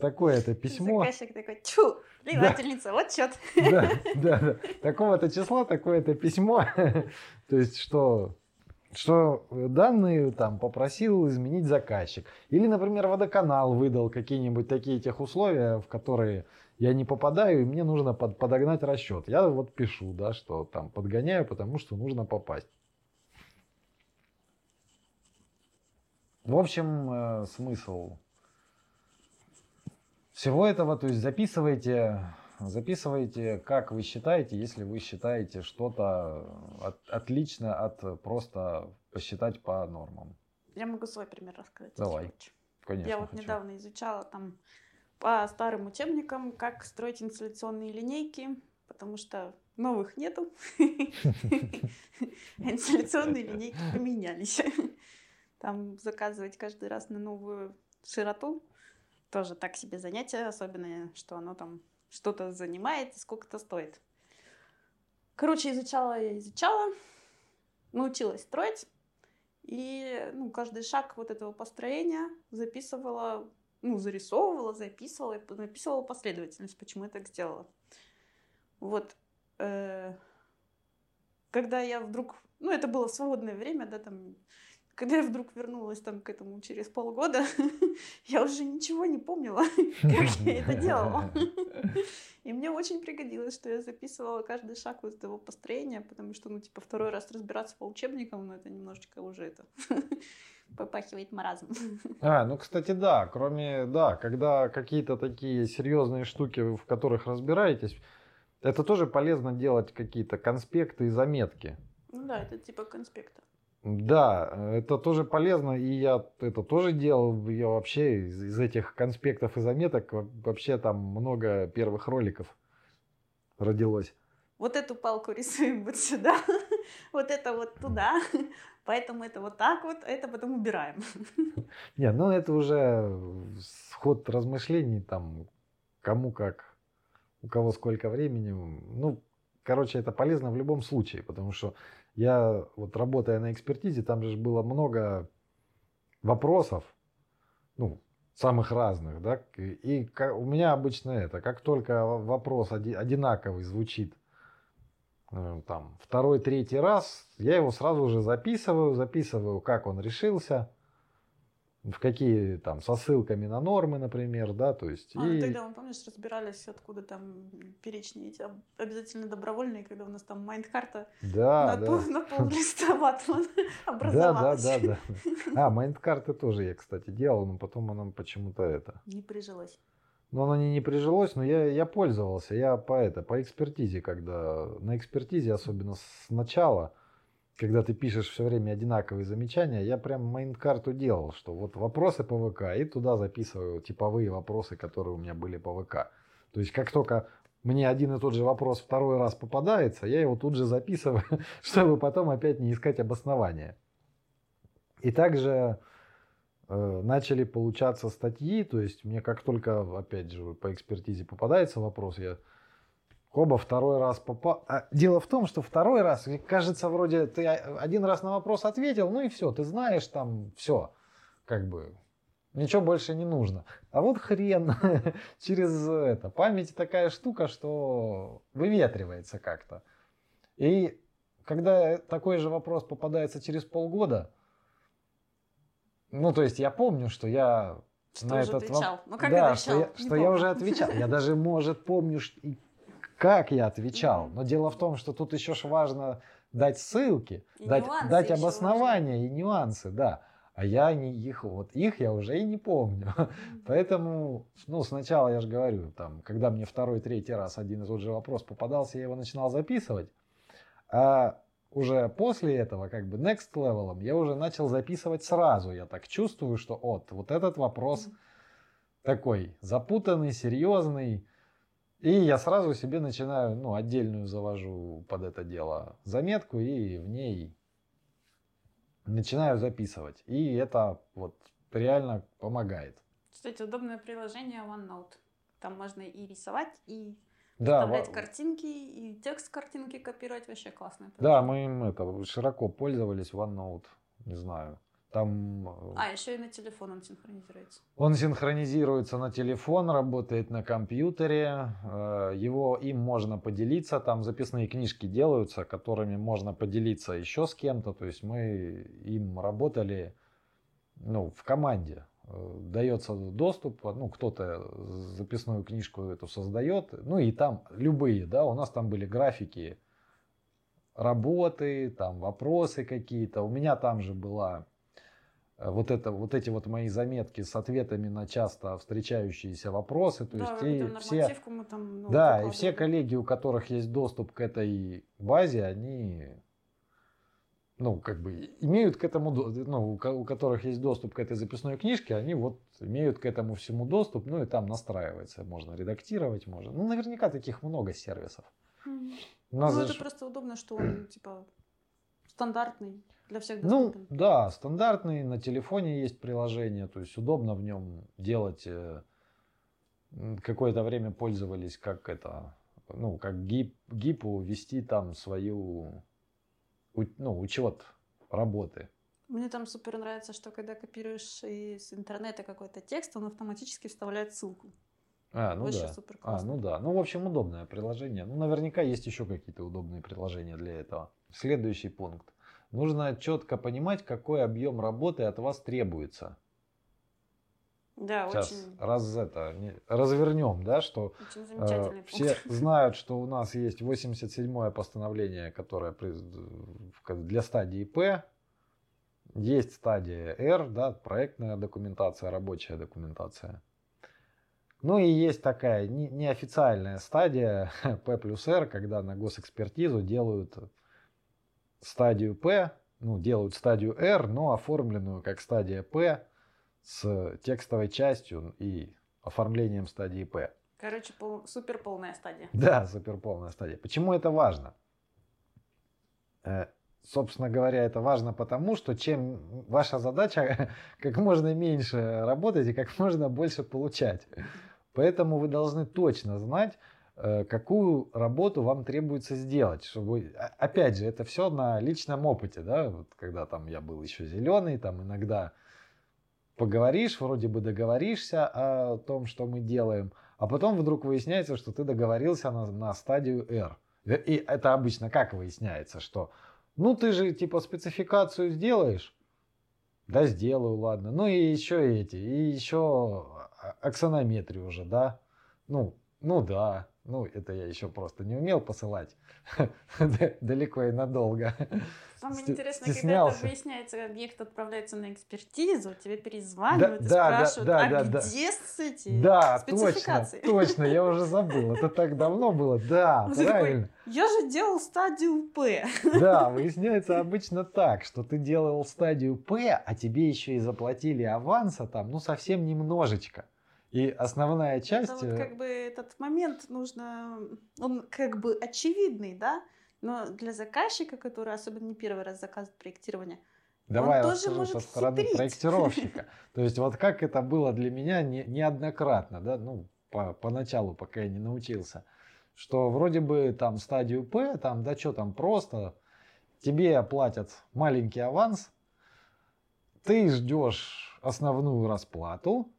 такое-то письмо. Заказчик такой, чу, плевательница, вот счет. Да, да, да. Такого-то числа, такое-то письмо. То есть, что что данные там попросил изменить заказчик. Или, например, водоканал выдал какие-нибудь такие тех условия, в которые я не попадаю, и мне нужно под, подогнать расчет. Я вот пишу, да, что там подгоняю, потому что нужно попасть. В общем, э, смысл всего этого, то есть записывайте Записывайте, как вы считаете, если вы считаете что-то от, отлично от просто посчитать по нормам. Я могу свой пример рассказать. Давай. Конечно. Я вот хочу. недавно изучала там по старым учебникам, как строить инсталляционные линейки, потому что новых нету. Инсталляционные линейки поменялись. Там заказывать каждый раз на новую широту тоже так себе занятие, особенно, что оно там что-то занимает и сколько-то стоит. Короче, изучала я, изучала, научилась строить. И ну, каждый шаг вот этого построения записывала, ну, зарисовывала, записывала написывала последовательность, почему я так сделала. Вот. Э, когда я вдруг, ну, это было свободное время, да, там когда я вдруг вернулась там к этому через полгода, я уже ничего не помнила, как я это делала. И мне очень пригодилось, что я записывала каждый шаг вот этого построения, потому что, ну, типа, второй раз разбираться по учебникам, ну, это немножечко уже это попахивает маразм. А, ну, кстати, да, кроме, да, когда какие-то такие серьезные штуки, в которых разбираетесь, это тоже полезно делать какие-то конспекты и заметки. Ну да, это типа конспекта. Да, это тоже полезно, и я это тоже делал. Я вообще из, из этих конспектов и заметок вообще там много первых роликов родилось. вот эту палку рисуем вот сюда, вот это вот туда, поэтому это вот так вот, а это потом убираем. Нет, ну это уже ход размышлений, там, кому как, у кого сколько времени. Ну, короче, это полезно в любом случае, потому что я, вот работая на экспертизе, там же было много вопросов, ну, самых разных, да, и у меня обычно это, как только вопрос одинаковый звучит, э, там, второй, третий раз, я его сразу же записываю, записываю, как он решился, в какие там со ссылками на нормы, например, да, то есть. А, и... тогда, мы, помнишь, разбирались, откуда там перечни эти обязательно добровольные, когда у нас там mind карта да, на, да. Пол, на пол листа ватман образовалась. Да, да, да, да. А, mind карты тоже я, кстати, делал, но потом она почему-то это... Не прижилась. Ну, оно не, не прижилось, но я, я пользовался. Я по это, по экспертизе, когда на экспертизе, особенно сначала, когда ты пишешь все время одинаковые замечания, я прям майнд-карту делал, что вот вопросы по ВК, и туда записываю типовые вопросы, которые у меня были по ВК. То есть как только мне один и тот же вопрос второй раз попадается, я его тут же записываю, чтобы потом опять не искать обоснования. И также э, начали получаться статьи, то есть мне как только, опять же, по экспертизе попадается вопрос, я Оба второй раз попал. А дело в том, что второй раз, кажется, вроде ты один раз на вопрос ответил, ну и все, ты знаешь там все, как бы ничего больше не нужно. А вот хрен через это. Память такая штука, что выветривается как-то. И когда такой же вопрос попадается через полгода, ну то есть я помню, что я что на этот вопрос, ну, как да, что, я, что я уже отвечал. Я даже, может, помню, как я отвечал. Но дело в том, что тут еще ж важно дать ссылки, и дать, дать обоснования важно. и нюансы, да. А я не их, вот их я уже и не помню. Поэтому, ну, сначала я же говорю, там, когда мне второй, третий раз один и тот же вопрос попадался, я его начинал записывать. А уже после этого, как бы next level, я уже начал записывать сразу. Я так чувствую, что вот, вот этот вопрос такой запутанный, серьезный, и я сразу себе начинаю, ну, отдельную завожу под это дело заметку и в ней начинаю записывать. И это вот реально помогает. Кстати, удобное приложение OneNote. Там можно и рисовать, и да, вставлять картинки, и текст картинки копировать. Вообще классно. Да, мы им это широко пользовались OneNote. Не знаю. Там... Э, а, еще и на телефон он синхронизируется. Он синхронизируется на телефон, работает на компьютере. Э, его им можно поделиться. Там записные книжки делаются, которыми можно поделиться еще с кем-то. То есть мы им работали ну, в команде. Э, дается доступ, ну, кто-то записную книжку эту создает. Ну и там любые, да, у нас там были графики работы, там вопросы какие-то. У меня там же была Э, вот, это, вот эти вот мои заметки с ответами на часто встречающиеся вопросы. То да, есть и все, мы там, ну, да, и все коллеги, у которых есть доступ к этой базе, они ну, как бы имеют к этому, ну, у которых есть доступ к этой записной книжке, они вот имеют к этому всему доступ, ну и там настраивается, можно редактировать, можно. Ну, наверняка таких много сервисов. Mm-hmm. ну, это просто удобно, что он, типа, стандартный для всех доступен. Ну, да, стандартный, на телефоне есть приложение, то есть удобно в нем делать. Э, какое-то время пользовались как это, ну, как гип, гипу вести там свою, ну, учет работы. Мне там супер нравится, что когда копируешь из интернета какой-то текст, он автоматически вставляет ссылку. А, ну Вообще да. Супер а, ну да. Ну, в общем, удобное приложение. Ну, наверняка есть еще какие-то удобные приложения для этого. Следующий пункт. Нужно четко понимать, какой объем работы от вас требуется. Да, Сейчас очень... раз это развернем, да, что э, все знают, что у нас есть 87-е постановление, которое для стадии П, есть стадия R, да, проектная документация, рабочая документация. Ну и есть такая неофициальная стадия P плюс R, когда на госэкспертизу делают стадию P, ну, делают стадию R, но оформленную как стадия P с текстовой частью и оформлением стадии P. Короче, пол, супер полная стадия. Да, супер полная стадия. Почему это важно? Э, собственно говоря, это важно потому, что чем ваша задача как можно меньше работать и как можно больше получать. Поэтому вы должны точно знать, какую работу вам требуется сделать, чтобы, опять же, это все на личном опыте, да, вот когда там я был еще зеленый, там иногда поговоришь, вроде бы договоришься о том, что мы делаем, а потом вдруг выясняется, что ты договорился на, на стадию R. И это обычно как выясняется, что ну ты же типа спецификацию сделаешь? Да сделаю, ладно. Ну и еще эти, и еще аксонометрию уже, да? Ну, ну да. Ну, это я еще просто не умел посылать далеко и надолго. Самое интересное, когда это выясняется, объект отправляется на экспертизу, тебе перезванивают да, и да, спрашивают, да, да, а да, где с эти да, спецификации? Точно, точно, я уже забыл. Это так давно было. Да, ты правильно. Такой, я же делал стадию П. Да, выясняется обычно так, что ты делал стадию П, а тебе еще и заплатили аванса там, ну, совсем немножечко. И основная часть... Это вот э, как бы этот момент нужно... Он как бы очевидный, да? Но для заказчика, который особенно не первый раз заказывает проектирование, Давай он тоже может со стороны хитрить. проектировщика. То есть вот как это было для меня не, неоднократно, да, ну, по, поначалу, пока я не научился, что вроде бы там стадию П, там, да что там, просто тебе платят маленький аванс, ты ждешь основную расплату,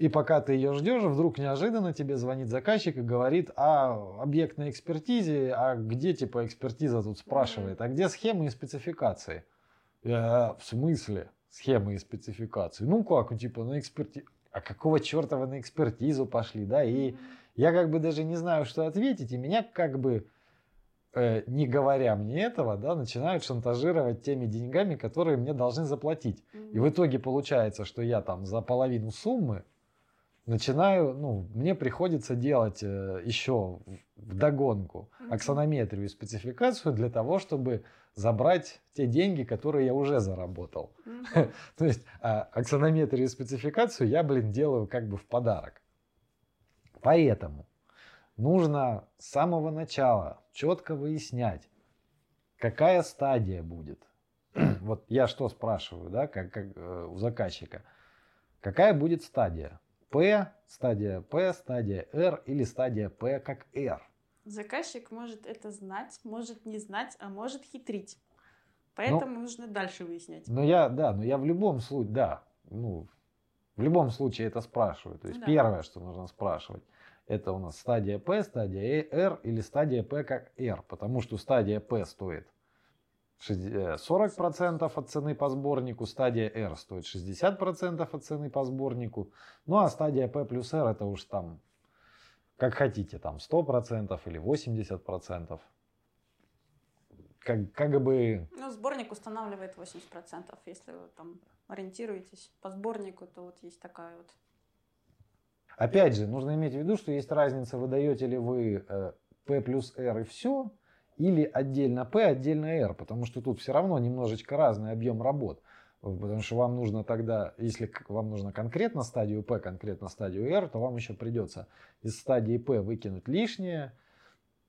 и пока ты ее ждешь, вдруг неожиданно тебе звонит заказчик и говорит о объектной экспертизе, а где типа экспертиза тут спрашивает, а где схемы и спецификации? Я, в смысле схемы и спецификации? Ну как, ну типа на экспертизу. А какого черта вы на экспертизу пошли, да? И я как бы даже не знаю, что ответить, и меня как бы э, не говоря мне этого, да, начинают шантажировать теми деньгами, которые мне должны заплатить. И в итоге получается, что я там за половину суммы начинаю, ну, мне приходится делать э, еще в догонку аксонометрию и спецификацию для того, чтобы забрать те деньги, которые я уже заработал. То есть а, аксонометрию и спецификацию я, блин, делаю как бы в подарок. Поэтому нужно с самого начала четко выяснять, какая стадия будет. вот я что спрашиваю, да, как, как э, у заказчика. Какая будет стадия? П, стадия П, стадия Р или стадия П как Р. Заказчик может это знать, может не знать, а может хитрить. Поэтому ну, нужно дальше выяснять. Ну я, да, но я в любом случае, да, ну, в любом случае это спрашиваю. То есть да. первое, что нужно спрашивать, это у нас стадия П, стадия Р или стадия П как Р. Потому что стадия П стоит 40% э, от цены по сборнику, стадия Р стоит 60% от цены по сборнику, ну а стадия P плюс R это уж там, как хотите, там 100% или 80%. Как, как бы... Ну, сборник устанавливает 80%, если вы там ориентируетесь по сборнику, то вот есть такая вот. Опять же, нужно иметь в виду, что есть разница, выдаете ли вы э, P плюс R и все, или отдельно P, отдельно R, потому что тут все равно немножечко разный объем работ. Потому что вам нужно тогда, если вам нужно конкретно стадию P, конкретно стадию R, то вам еще придется из стадии P выкинуть лишнее,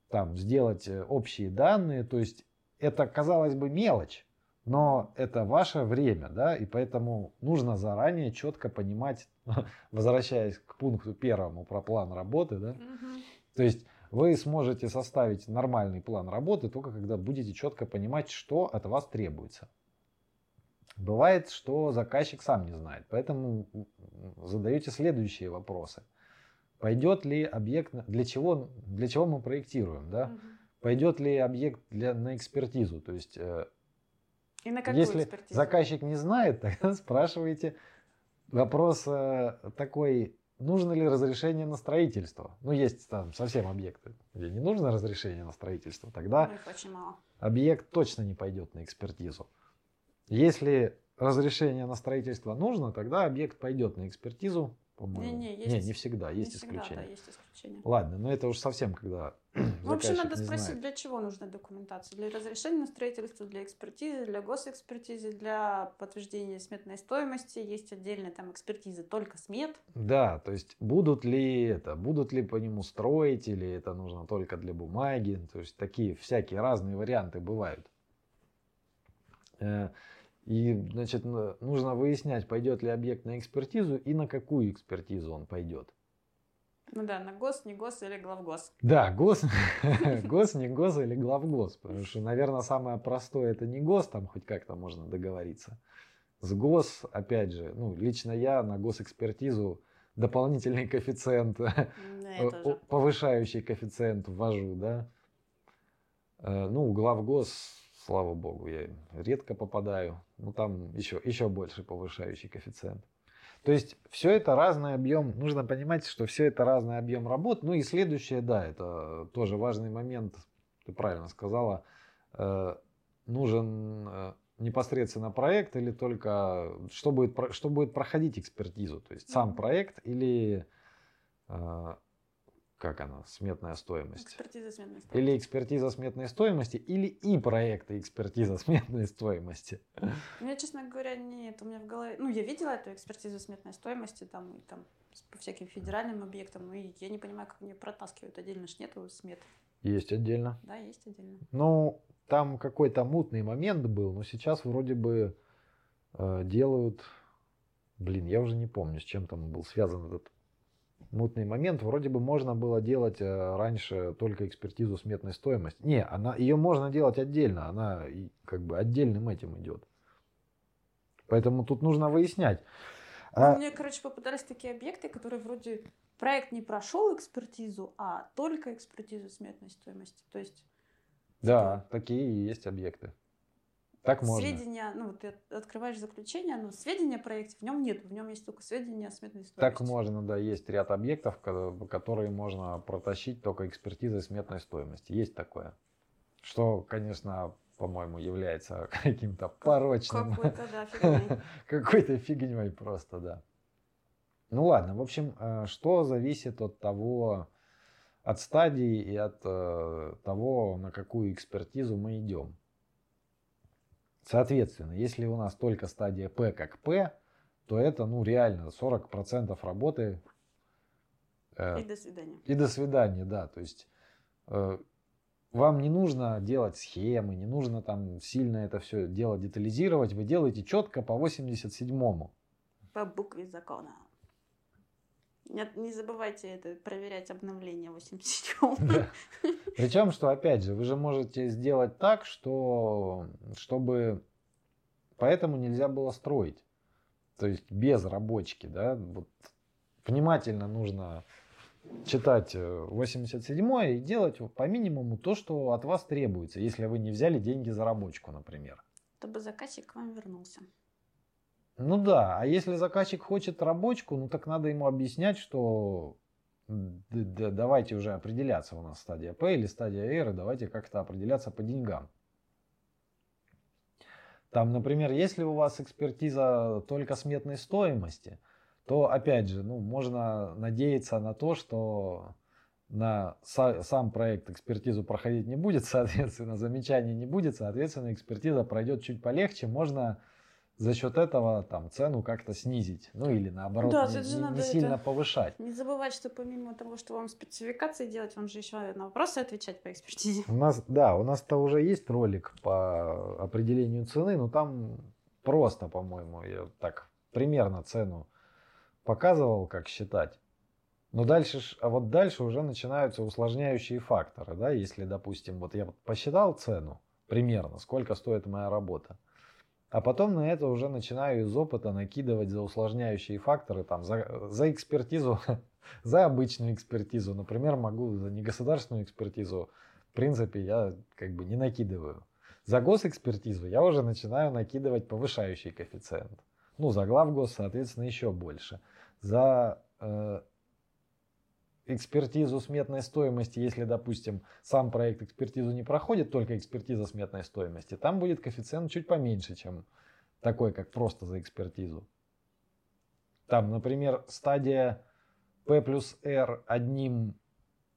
там, сделать э, общие данные. То есть это, казалось бы, мелочь, но это ваше время, да, и поэтому нужно заранее четко понимать, возвращаясь к пункту первому про план работы, да, угу. то есть вы сможете составить нормальный план работы только когда будете четко понимать, что от вас требуется. Бывает, что заказчик сам не знает, поэтому задаете следующие вопросы. Пойдет ли объект, для чего, для чего мы проектируем, да? Угу. Пойдет ли объект для, на экспертизу, то есть э, и на какую если экспертизу? заказчик не знает, тогда спрашиваете вопрос э, такой, нужно ли разрешение на строительство. Ну, есть там совсем объекты, где не нужно разрешение на строительство, тогда объект точно не пойдет на экспертизу. Если разрешение на строительство нужно, тогда объект пойдет на экспертизу по-моему. Не, не, есть, не, не всегда, есть не всегда, исключения. да, есть исключения. Ладно, но это уж совсем когда Вообще заказчик надо спросить, знает. для чего нужна документация? Для разрешения на строительство, для экспертизы, для госэкспертизы, для подтверждения сметной стоимости. Есть отдельные там экспертизы только смет. Да, то есть будут ли это, будут ли по нему строить, или это нужно только для бумаги. То есть такие всякие разные варианты бывают. И, значит, нужно выяснять, пойдет ли объект на экспертизу и на какую экспертизу он пойдет. Ну да, на гос, не гос или главгос. Да, гос, гос, не гос или главгос. Потому что, наверное, самое простое это не гос, там хоть как-то можно договориться. С гос, опять же, ну, лично я на госэкспертизу дополнительный коэффициент, повышающий коэффициент ввожу, да. Э, Ну, главгос, слава богу, я редко попадаю. Ну, там еще, еще больше повышающий коэффициент. То есть все это разный объем, нужно понимать, что все это разный объем работ. Ну и следующее, да, это тоже важный момент, ты правильно сказала, э, нужен э, непосредственно проект или только что будет, что будет проходить экспертизу, то есть сам проект или э, как она, сметная стоимость. Экспертиза сметной стоимости. Или экспертиза сметной стоимости, или и проекты экспертиза сметной стоимости. У меня, честно говоря, нет. У меня в голове... Ну, я видела эту экспертизу сметной стоимости там, и там по всяким федеральным объектам, и я не понимаю, как мне протаскивают. Отдельно ж нету смет. Есть отдельно. Да, есть отдельно. Ну, там какой-то мутный момент был, но сейчас вроде бы э, делают... Блин, я уже не помню, с чем там был связан этот мутный момент. Вроде бы можно было делать э, раньше только экспертизу сметной стоимости. Не, она, ее можно делать отдельно, она как бы отдельным этим идет. Поэтому тут нужно выяснять. Ну, А, Мне, короче, попадались такие объекты, которые вроде проект не прошел экспертизу, а только экспертизу сметной стоимости. То есть да, такие и есть объекты. Так можно. сведения, ну, вот ты от- открываешь заключение, но сведения о проекте в нем нет, в нем есть только сведения о сметной стоимости. Так можно, да, есть ряд объектов, ко- которые можно протащить только экспертизой сметной стоимости. Есть такое. Что, конечно, по-моему, является каким-то порочным. Какой-то, да, фигней. Какой-то фигней просто, да. Ну ладно, в общем, э, что зависит от того, от стадии и от э, того, на какую экспертизу мы идем. Соответственно, если у нас только стадия П как П, то это, ну, реально 40% работы э, И до свидания. и до свидания, да. То есть э, вам не нужно делать схемы, не нужно там сильно это все дело детализировать. Вы делаете четко по 87-му. По букве закона. Не забывайте это проверять обновление 87 Да. Причем, что опять же, вы же можете сделать так, что чтобы поэтому нельзя было строить. То есть без рабочки, да, вот внимательно нужно читать 87 и делать по минимуму то, что от вас требуется, если вы не взяли деньги за рабочку, например. Чтобы заказчик к вам вернулся. Ну да, а если заказчик хочет рабочку, ну так надо ему объяснять, что давайте уже определяться у нас стадия П или стадия R, и давайте как-то определяться по деньгам. Там, например, если у вас экспертиза только сметной стоимости, то опять же, ну, можно надеяться на то, что на са- сам проект экспертизу проходить не будет, соответственно, замечаний не будет, соответственно, экспертиза пройдет чуть полегче, можно за счет этого там цену как-то снизить, ну или наоборот Да, не, же не- надо не это- сильно повышать. Не забывать, что помимо того, что вам спецификации делать, вам же еще на вопросы отвечать по экспертизе. У нас, да, у нас-то уже есть ролик по определению цены, но там просто, по-моему, я так примерно цену показывал, как считать. Но дальше, а вот дальше уже начинаются усложняющие факторы, да, если, допустим, вот я посчитал цену примерно, сколько стоит моя работа, а потом на это уже начинаю из опыта накидывать за усложняющие факторы, там, за, за экспертизу, за обычную экспертизу, например, могу за негосударственную экспертизу, в принципе, я как бы не накидываю. За госэкспертизу я уже начинаю накидывать повышающий коэффициент. Ну, за главгос, соответственно, еще больше. За э, экспертизу сметной стоимости, если, допустим, сам проект экспертизу не проходит, только экспертиза сметной стоимости, там будет коэффициент чуть поменьше, чем такой, как просто за экспертизу. там, например, стадия P плюс R одним,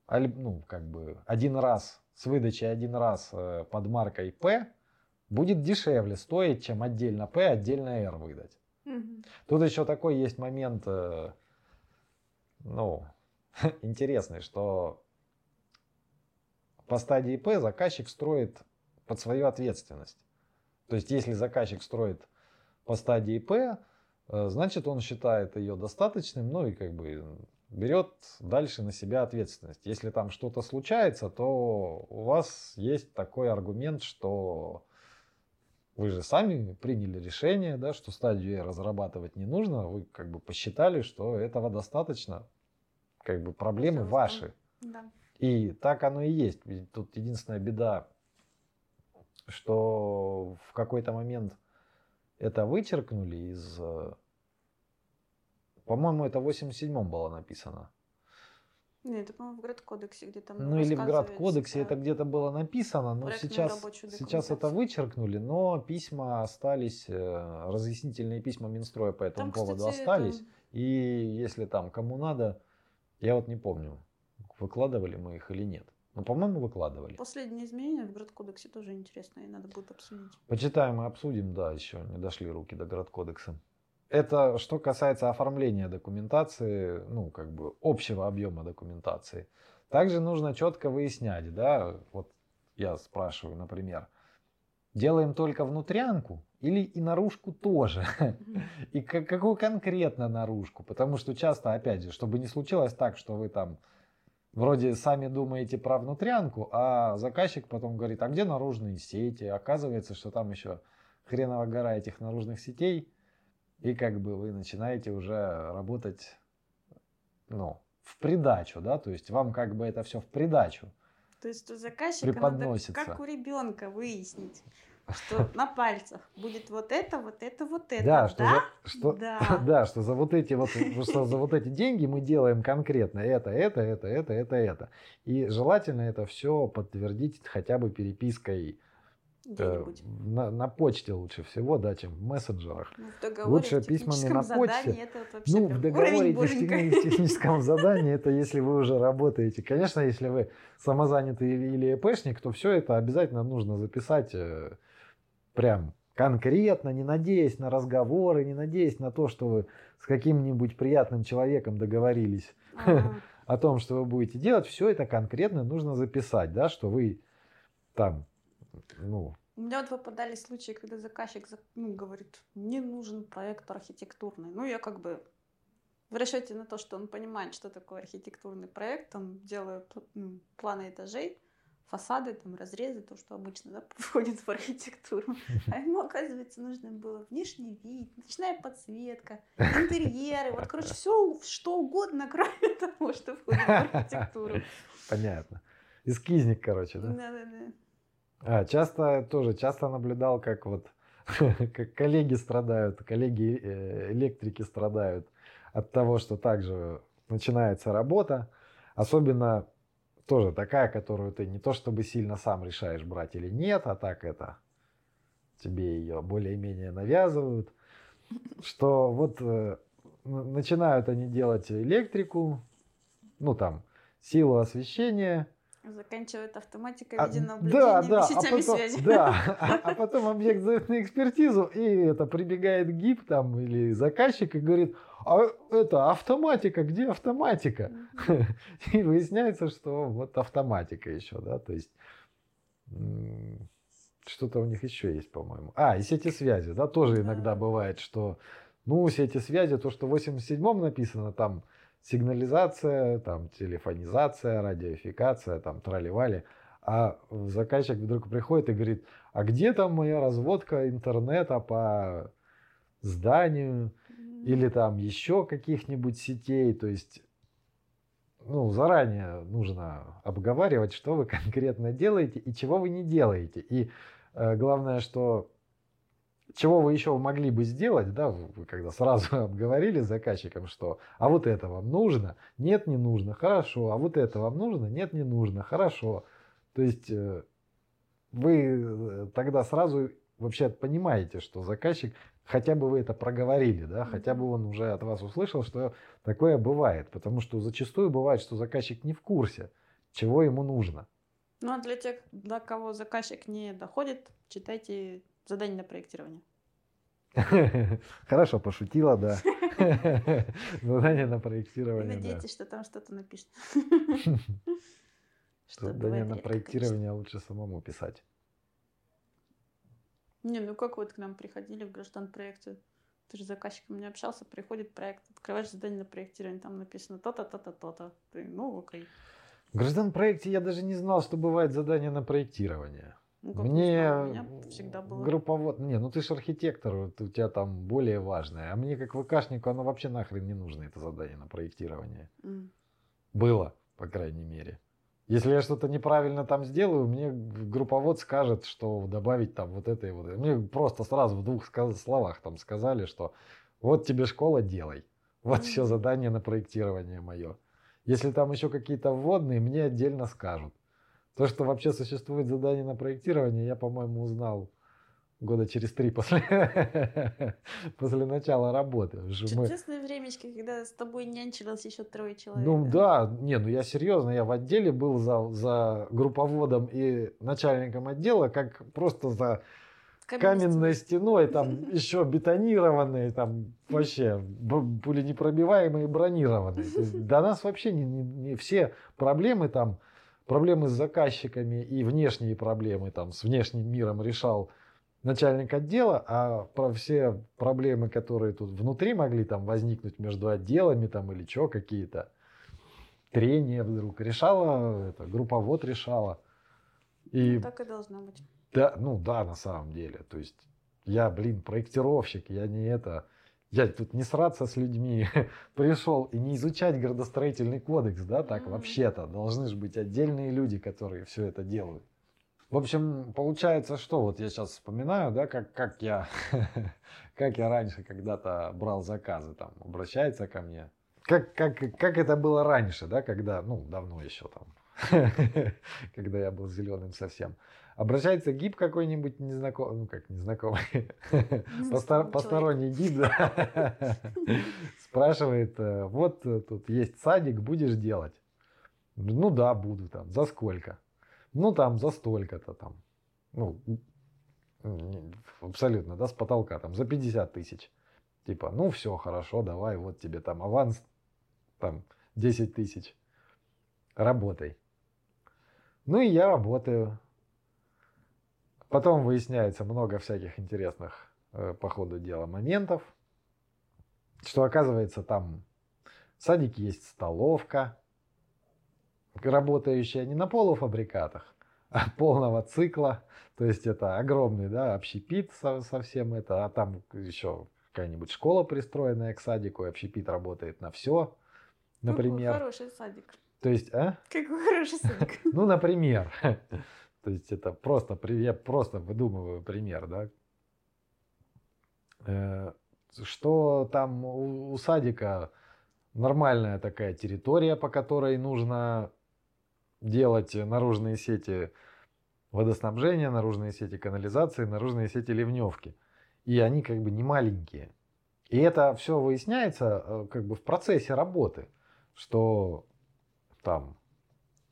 ну, как бы, один раз, с выдачей один раз э, под маркой P, будет дешевле стоить, чем отдельно P, отдельно R выдать. Угу. Тут еще такой есть момент, э, ну, интересный, что по стадии P заказчик строит под свою ответственность. То есть, если заказчик строит по стадии P, э, значит, он считает ее достаточным, ну и как бы берет дальше на себя ответственность. Если там что-то случается, то у вас есть такой аргумент, что вы же сами приняли решение, да, что стадию E разрабатывать не нужно, вы как бы посчитали, что этого достаточно, как бы проблемы Все, ваши. Да. И так оно и есть. Ведь тут единственная беда, что в какой-то момент это вычеркнули из... Э, по-моему, это в 87-м было написано. Нет, это, по-моему, в градкодексе где то Ну или в градкодексе да. это где-то было написано, но сейчас, сейчас это вычеркнули, но письма остались, э, разъяснительные письма Минстроя по этому там, поводу кстати, остались. Там... И если там кому надо, я вот не помню, выкладывали мы их или нет. Ну, по-моему, выкладывали. Последние изменения в градкодексе тоже интересные, надо будет обсудить. Почитаем и обсудим, да, еще не дошли руки до градкодекса. Это что касается оформления документации, ну, как бы общего объема документации. Также нужно четко выяснять, да, вот я спрашиваю, например, делаем только внутрянку или и наружку тоже? И какую конкретно наружку? Потому что часто, опять же, чтобы не случилось так, что вы там вроде сами думаете про внутрянку, а заказчик потом говорит, а где наружные сети? Оказывается, что там еще хреново гора этих наружных сетей, и как бы вы начинаете уже работать, ну, в придачу, да, то есть вам как бы это все в придачу. То есть у заказчика надо, как у ребенка, выяснить, что на пальцах будет вот это, вот это, вот это. Да, что, да? За, что, да. да, что за вот эти вот, что за вот эти деньги мы делаем конкретно это, это, это, это, это, это. И желательно это все подтвердить хотя бы перепиской э, на, на почте лучше всего, да, чем в мессенджерах. Ну, в договоре, лучше в письмами на почте. Это вот ну, в договоре в техническом задании это если вы уже работаете. Конечно, если вы самозанятый или ЭПшник, то все это обязательно нужно записать э, прям конкретно, не надеясь на разговоры, не надеясь на то, что вы с каким-нибудь приятным человеком договорились о том, что вы будете делать, все это конкретно нужно записать, да, что вы там, ну... У меня вот выпадали случаи, когда заказчик ну, говорит, мне нужен проект архитектурный. Ну, я как бы в расчете на то, что он понимает, что такое архитектурный проект, он делает планы этажей, фасады, там, разрезы, то, что обычно да, входит в архитектуру. А ему, оказывается, нужно было внешний вид, ночная подсветка, интерьеры, вот, короче, все, что угодно, кроме того, что входит в архитектуру. Понятно. Эскизник, короче, да? Да, да, да. А, часто тоже, часто наблюдал, как вот как коллеги страдают, коллеги э, электрики страдают от того, что также начинается работа, особенно тоже такая, которую ты не то чтобы сильно сам решаешь, брать или нет, а так это тебе ее более-менее навязывают, что вот э, начинают они делать электрику, ну там, силу освещения, Заканчивает автоматика а, видеонаблюдения да, да, а потом, связи. Да, а, а потом объект сдает на экспертизу, и это прибегает ГИП там или заказчик и говорит, а это автоматика, где автоматика? И выясняется, что вот автоматика еще, да, то есть что-то у них еще есть, по-моему. А, и сети связи, да, тоже иногда бывает, что, ну, сети связи, то, что в 87-м написано, там, сигнализация, там, телефонизация, радиофикация, там, трали-вали. А заказчик вдруг приходит и говорит, а где там моя разводка интернета по зданию или там еще каких-нибудь сетей. То есть, ну, заранее нужно обговаривать, что вы конкретно делаете и чего вы не делаете. И э, главное, что чего вы еще могли бы сделать, да, вы когда сразу обговорили с заказчиком, что а вот это вам нужно, нет, не нужно, хорошо, а вот это вам нужно, нет, не нужно, хорошо. То есть э, вы э, тогда сразу вообще понимаете, что заказчик, хотя бы вы это проговорили, да, хотя бы он уже от вас услышал, что такое бывает. Потому что зачастую бывает, что заказчик не в курсе, чего ему нужно. Ну а для тех, до кого заказчик не доходит, читайте задание на проектирование. Хорошо, пошутила, да. Задание на проектирование. надейтесь, что там что-то напишет. Задание на проектирование лучше самому писать. Не, ну как вот к нам приходили в граждан проекты? Ты же с заказчиком не общался, приходит проект, открываешь задание на проектирование, там написано то-то, то-то, то-то. Ты, ну, окей. В граждан проекте я даже не знал, что бывает задание на проектирование. Ну, мне всегда было. групповод, не, ну ты же архитектор, у тебя там более важное. А мне как ВКшнику оно вообще нахрен не нужно, это задание на проектирование. Mm. Было, по крайней мере. Если я что-то неправильно там сделаю, мне групповод скажет, что добавить там вот это и вот это. Мне просто сразу в двух словах там сказали, что вот тебе школа, делай. Вот mm все задание на проектирование мое. Если там еще какие-то вводные, мне отдельно скажут. То, что вообще существует задание на проектирование, я, по-моему, узнал года через три после, после начала работы. Чудесное мы... времечко, когда с тобой нянчилось еще трое человек. Ну да, не, ну я серьезно, я в отделе был за, за групповодом и начальником отдела, как просто за каменной стеной, там еще бетонированные, там вообще пуленепробиваемые, бронированные. До нас вообще не, не, не все проблемы там, проблемы с заказчиками и внешние проблемы там с внешним миром решал начальник отдела, а про все проблемы, которые тут внутри могли там возникнуть между отделами там или что какие-то, трения вдруг решала, это, групповод решала. И, ну, так и должно быть. Да, ну да, на самом деле. То есть я, блин, проектировщик, я не это... Я тут не сраться с людьми пришел и не изучать градостроительный кодекс, да, так вообще-то. Должны же быть отдельные люди, которые все это делают. В общем, получается, что вот я сейчас вспоминаю, да, как, как, я, как я раньше когда-то брал заказы, там, обращается ко мне. Как, как, как это было раньше, да, когда, ну, давно еще там, когда я был зеленым совсем. Обращается гиб какой-нибудь незнакомый, ну как незнакомый, Постор, посторонний гиб, да, спрашивает, э, вот э, тут есть садик, будешь делать? Ну да, буду там, за сколько? Ну, там за столько-то там. Ну, абсолютно, да, с потолка, там, за 50 тысяч. Типа, ну, все, хорошо, давай, вот тебе там аванс, там, 10 тысяч. Работай. Ну, и я работаю. Потом выясняется много всяких интересных э, по ходу дела моментов. Что оказывается, там в садике есть столовка, работающая не на полуфабрикатах, а полного цикла. То есть это огромный да, общепит со, со всем это, а там еще какая-нибудь школа пристроенная к садику, и общепит работает на все, например. Какой хороший садик. То есть, а? Какой хороший садик. Ну, например. То есть это просто, я просто выдумываю пример, да. Э, что там у садика нормальная такая территория, по которой нужно делать наружные сети водоснабжения, наружные сети канализации, наружные сети ливневки. И они как бы не маленькие. И это все выясняется э, как бы в процессе работы, что там...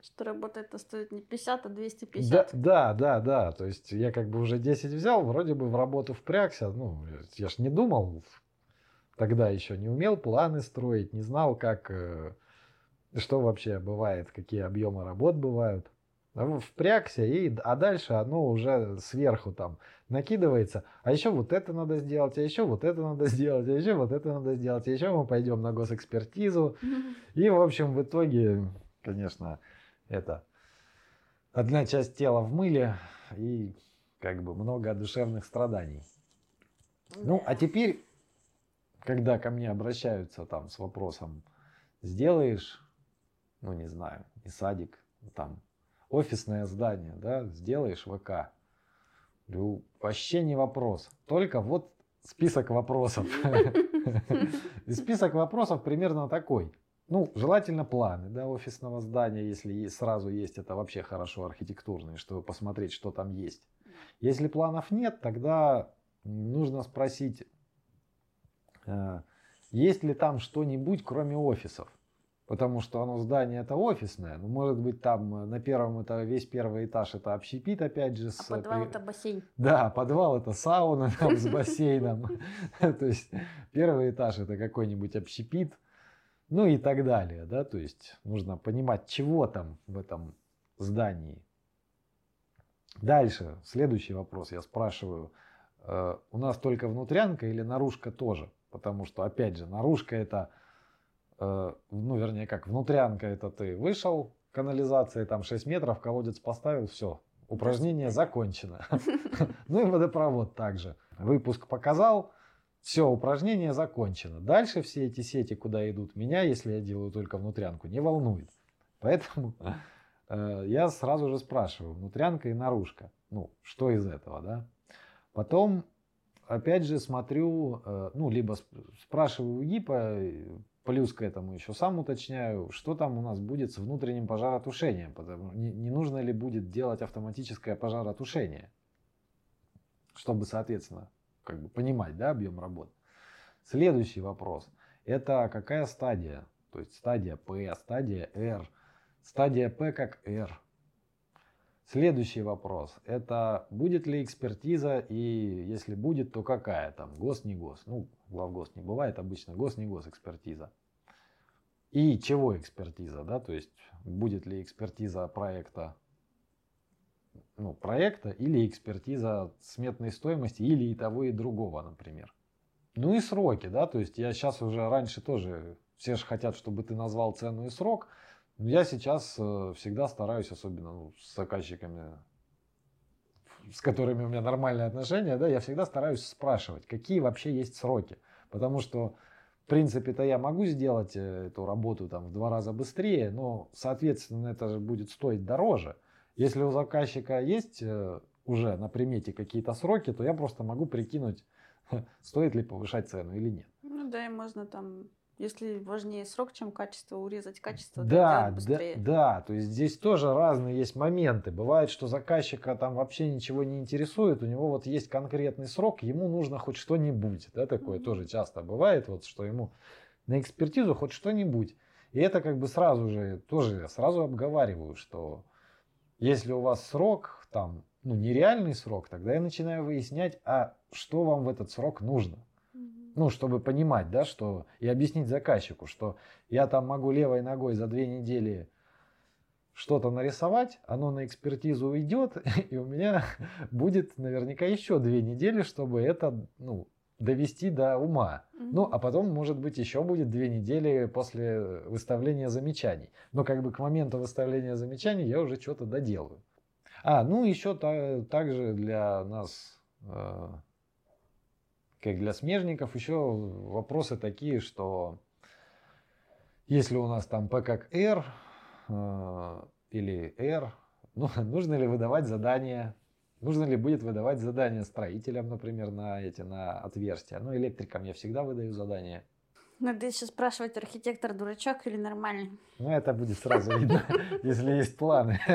Что работа это стоит не 50, а 250. Да, да, да, да. То есть я как бы уже 10 взял, вроде бы в работу впрягся. Ну, я ж не думал, тогда еще не умел планы строить, не знал, как э, что вообще бывает, какие объемы работ бывают. Впрягся, и, а дальше оно уже сверху там накидывается. А еще вот это надо сделать, а еще вот это надо сделать, а еще вот это надо сделать, а еще мы пойдем на госэкспертизу. И, в общем, в итоге, конечно, это одна часть тела в мыле и как бы много душевных страданий. Ну, а теперь, когда ко мне обращаются там с вопросом, сделаешь ну не знаю, не садик, там офисное здание, да, сделаешь ВК. Говорю, вообще не вопрос. Только вот список вопросов. Список вопросов примерно такой. Ну, желательно планы да, офисного здания, если сразу есть, это вообще хорошо архитектурные, чтобы посмотреть, что там есть. Если планов нет, тогда нужно спросить, э, есть ли там что-нибудь, кроме офисов. Потому что оно здание это офисное. Ну, может быть, там э, на первом это весь первый этаж это общепит, опять же. А с, подвал это бассейн. Да, подвал это сауна там с бассейном. То есть первый этаж это какой-нибудь общепит. Ну и так далее, да, то есть нужно понимать, чего там в этом здании. Дальше, следующий вопрос я спрашиваю, э, у нас только внутрянка или наружка тоже? Потому что, опять же, наружка это, э, ну, вернее, как, внутрянка это ты вышел, канализация там 6 метров, колодец поставил, все, упражнение закончено. Ну и водопровод также. Выпуск показал, все, упражнение закончено. Дальше все эти сети, куда идут, меня, если я делаю только внутрянку, не волнует. Поэтому э, я сразу же спрашиваю, внутрянка и наружка. Ну, что из этого, да? Потом, опять же, смотрю, э, ну, либо спрашиваю у ГИПа, плюс к этому еще сам уточняю, что там у нас будет с внутренним пожаротушением. Потому, не, не нужно ли будет делать автоматическое пожаротушение, чтобы, соответственно, как бы понимать, да, объем работ. Следующий вопрос. Это какая стадия? То есть стадия P, стадия R, стадия P как R. Следующий вопрос. Это будет ли экспертиза и если будет, то какая там? Гос, не гос. Ну, главгос не бывает обычно. Гос, не гос экспертиза. И чего экспертиза, да? То есть будет ли экспертиза проекта ну, проекта или экспертиза сметной стоимости или и того, и другого, например. Ну и сроки, да, то есть я сейчас уже раньше тоже, все же хотят, чтобы ты назвал цену и срок, но я сейчас э, всегда стараюсь, особенно ну, с заказчиками, с которыми у меня нормальные отношения, да, я всегда стараюсь спрашивать, какие вообще есть сроки, потому что в принципе-то я могу сделать э, эту работу там в два раза быстрее, но, соответственно, это же будет стоить дороже. Если у заказчика есть э, уже на примете какие-то сроки, то я просто могу прикинуть, стоит ли повышать цену или нет. Ну да, и можно там, если важнее срок, чем качество, урезать качество, да, да, да, то есть здесь тоже разные есть моменты. Бывает, что заказчика там вообще ничего не интересует, у него вот есть конкретный срок, ему нужно хоть что-нибудь, да, такое mm-hmm. тоже часто бывает, вот что ему на экспертизу хоть что-нибудь. И это как бы сразу же, тоже сразу обговариваю, что если у вас срок, там, ну, нереальный срок, тогда я начинаю выяснять, а что вам в этот срок нужно. Ну, чтобы понимать, да, что и объяснить заказчику, что я там могу левой ногой за две недели что-то нарисовать, оно на экспертизу уйдет, и у меня будет наверняка еще две недели, чтобы это ну, довести до ума. Ну, а потом, может быть, еще будет две недели после выставления замечаний. Но как бы к моменту выставления замечаний я уже что-то доделаю. А, ну еще та, также для нас, э, как для смежников, еще вопросы такие, что если у нас там P как R э, или R, ну, нужно ли выдавать задания Нужно ли будет выдавать задания строителям, например, на эти, на отверстия? Ну, электрикам я всегда выдаю задания. Надо еще спрашивать, архитектор дурачок или нормальный. Ну, это будет сразу видно, если есть планы.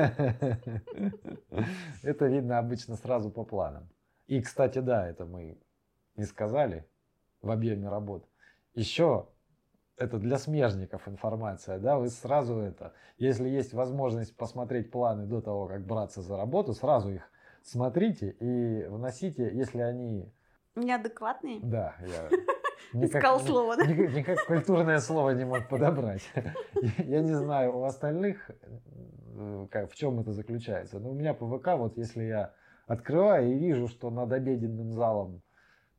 Это видно обычно сразу по планам. И, кстати, да, это мы не сказали в объеме работ. Еще это для смежников информация, да, вы сразу это, если есть возможность посмотреть планы до того, как браться за работу, сразу их смотрите и вносите, если они... Неадекватные? Да, я... Никак, Искал слово, да? Никак, никак культурное слово не мог подобрать. Я не знаю, у остальных э, как, в чем это заключается. Но у меня по ВК, вот если я открываю и вижу, что над обеденным залом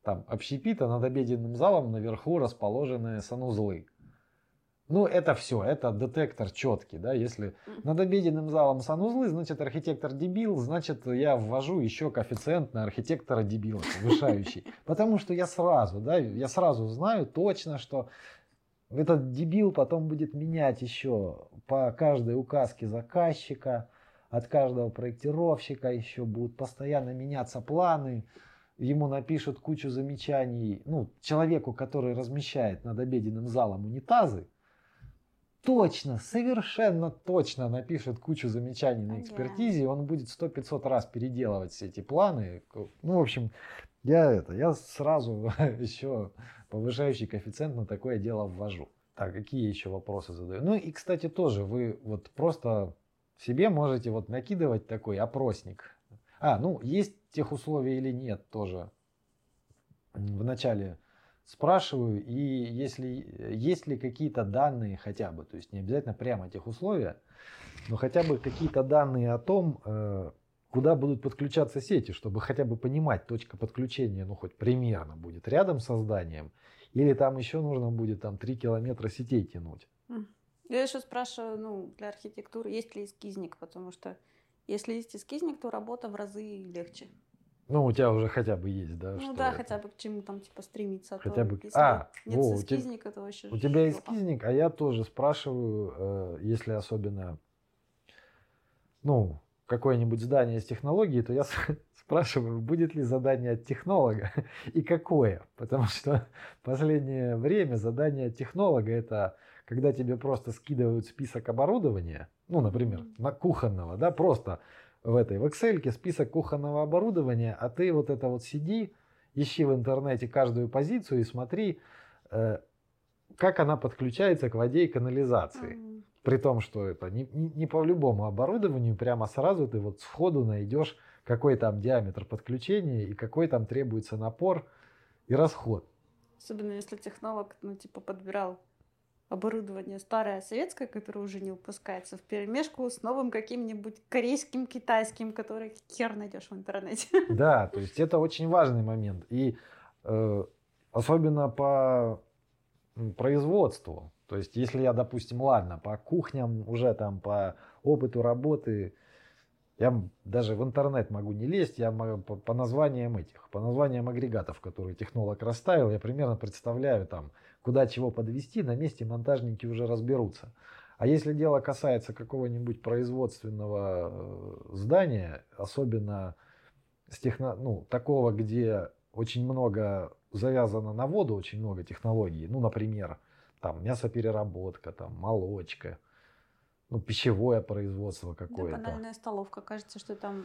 там общепита, над обеденным залом наверху расположены санузлы. Ну, это все, это детектор четкий, да, если над обеденным залом санузлы, значит, архитектор дебил, значит, я ввожу еще коэффициент на архитектора дебила, повышающий. Потому что я сразу, да, я сразу знаю точно, что этот дебил потом будет менять еще по каждой указке заказчика, от каждого проектировщика еще будут постоянно меняться планы, ему напишут кучу замечаний, ну, человеку, который размещает над обеденным залом унитазы, точно, совершенно точно напишет кучу замечаний на экспертизе, и он будет сто 500 раз переделывать все эти планы. Ну, в общем, я это, я сразу еще повышающий коэффициент на такое дело ввожу. Так, какие еще вопросы задаю? Ну и, кстати, тоже вы вот просто себе можете вот накидывать такой опросник. А, ну, есть тех условия или нет тоже. Вначале спрашиваю, и если есть ли какие-то данные хотя бы, то есть не обязательно прямо тех условия, но хотя бы какие-то данные о том, э, куда будут подключаться сети, чтобы хотя бы понимать, точка подключения, ну хоть примерно будет рядом со зданием, или там еще нужно будет там 3 километра сетей тянуть. Я еще спрашиваю, ну, для архитектуры, есть ли эскизник, потому что если есть эскизник, то работа в разы легче. Ну, у тебя уже хотя бы есть, да? Ну да, это? хотя бы к чему там типа стремиться. а то Хотя бы- Если А, нет во, у тебя- эскизника, то вообще У тебя эскизник, а я тоже спрашиваю, э, если особенно, ну, какое-нибудь здание с технологией, то я спрашиваю, будет ли задание от технолога и какое. Потому что в последнее время задание от технолога это когда тебе просто скидывают список оборудования, ну, например, на кухонного, да, просто в этой, в Excel список кухонного оборудования, а ты вот это вот сиди, ищи в интернете каждую позицию и смотри, э, как она подключается к воде и канализации. Мгм. При том, что это не, не, не по любому оборудованию, прямо сразу ты вот сходу найдешь, какой там диаметр подключения и какой там требуется напор и расход. Особенно если технолог, ну, типа, подбирал оборудование старое советское, которое уже не выпускается, в перемешку с новым каким-нибудь корейским, китайским, который хер найдешь в интернете. Да, то есть это очень важный момент. И э, особенно по производству. То есть если я, допустим, ладно, по кухням уже там по опыту работы, я даже в интернет могу не лезть, я могу по, по названиям этих, по названиям агрегатов, которые технолог расставил, я примерно представляю там, куда чего подвести, на месте монтажники уже разберутся. А если дело касается какого-нибудь производственного э, здания, особенно с техно, ну, такого, где очень много завязано на воду, очень много технологий, ну, например, там мясопереработка, там молочка, ну, пищевое производство Да, какое-то. банальная столовка. Кажется, что там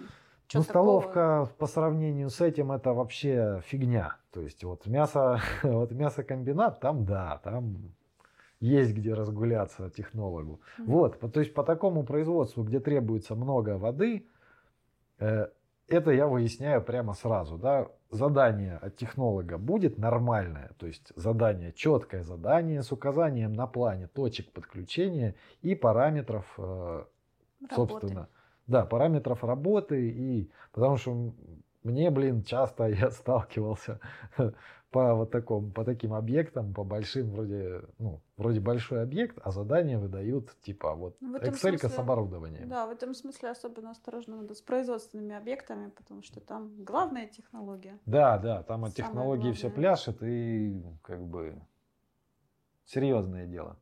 Ну, чё такого? столовка по сравнению с этим это вообще фигня. То есть вот мясо, вот мясокомбинат, там да, там есть где разгуляться технологу. Мгм. Вот, то есть по такому производству, где требуется много воды, э, это я выясняю прямо сразу, да, задание от технолога будет нормальное, то есть задание, четкое задание с указанием на плане точек подключения и параметров э, собственно, да, параметров работы и потому что мне, блин, часто я сталкивался по вот такому, по таким объектам, по большим вроде, ну, вроде большой объект, а задания выдают типа вот Ну, Excel с оборудованием. Да, в этом смысле особенно осторожно надо с производственными объектами, потому что там главная технология. Да, да, там от Самое технологии все пляшет и как бы серьезное дело.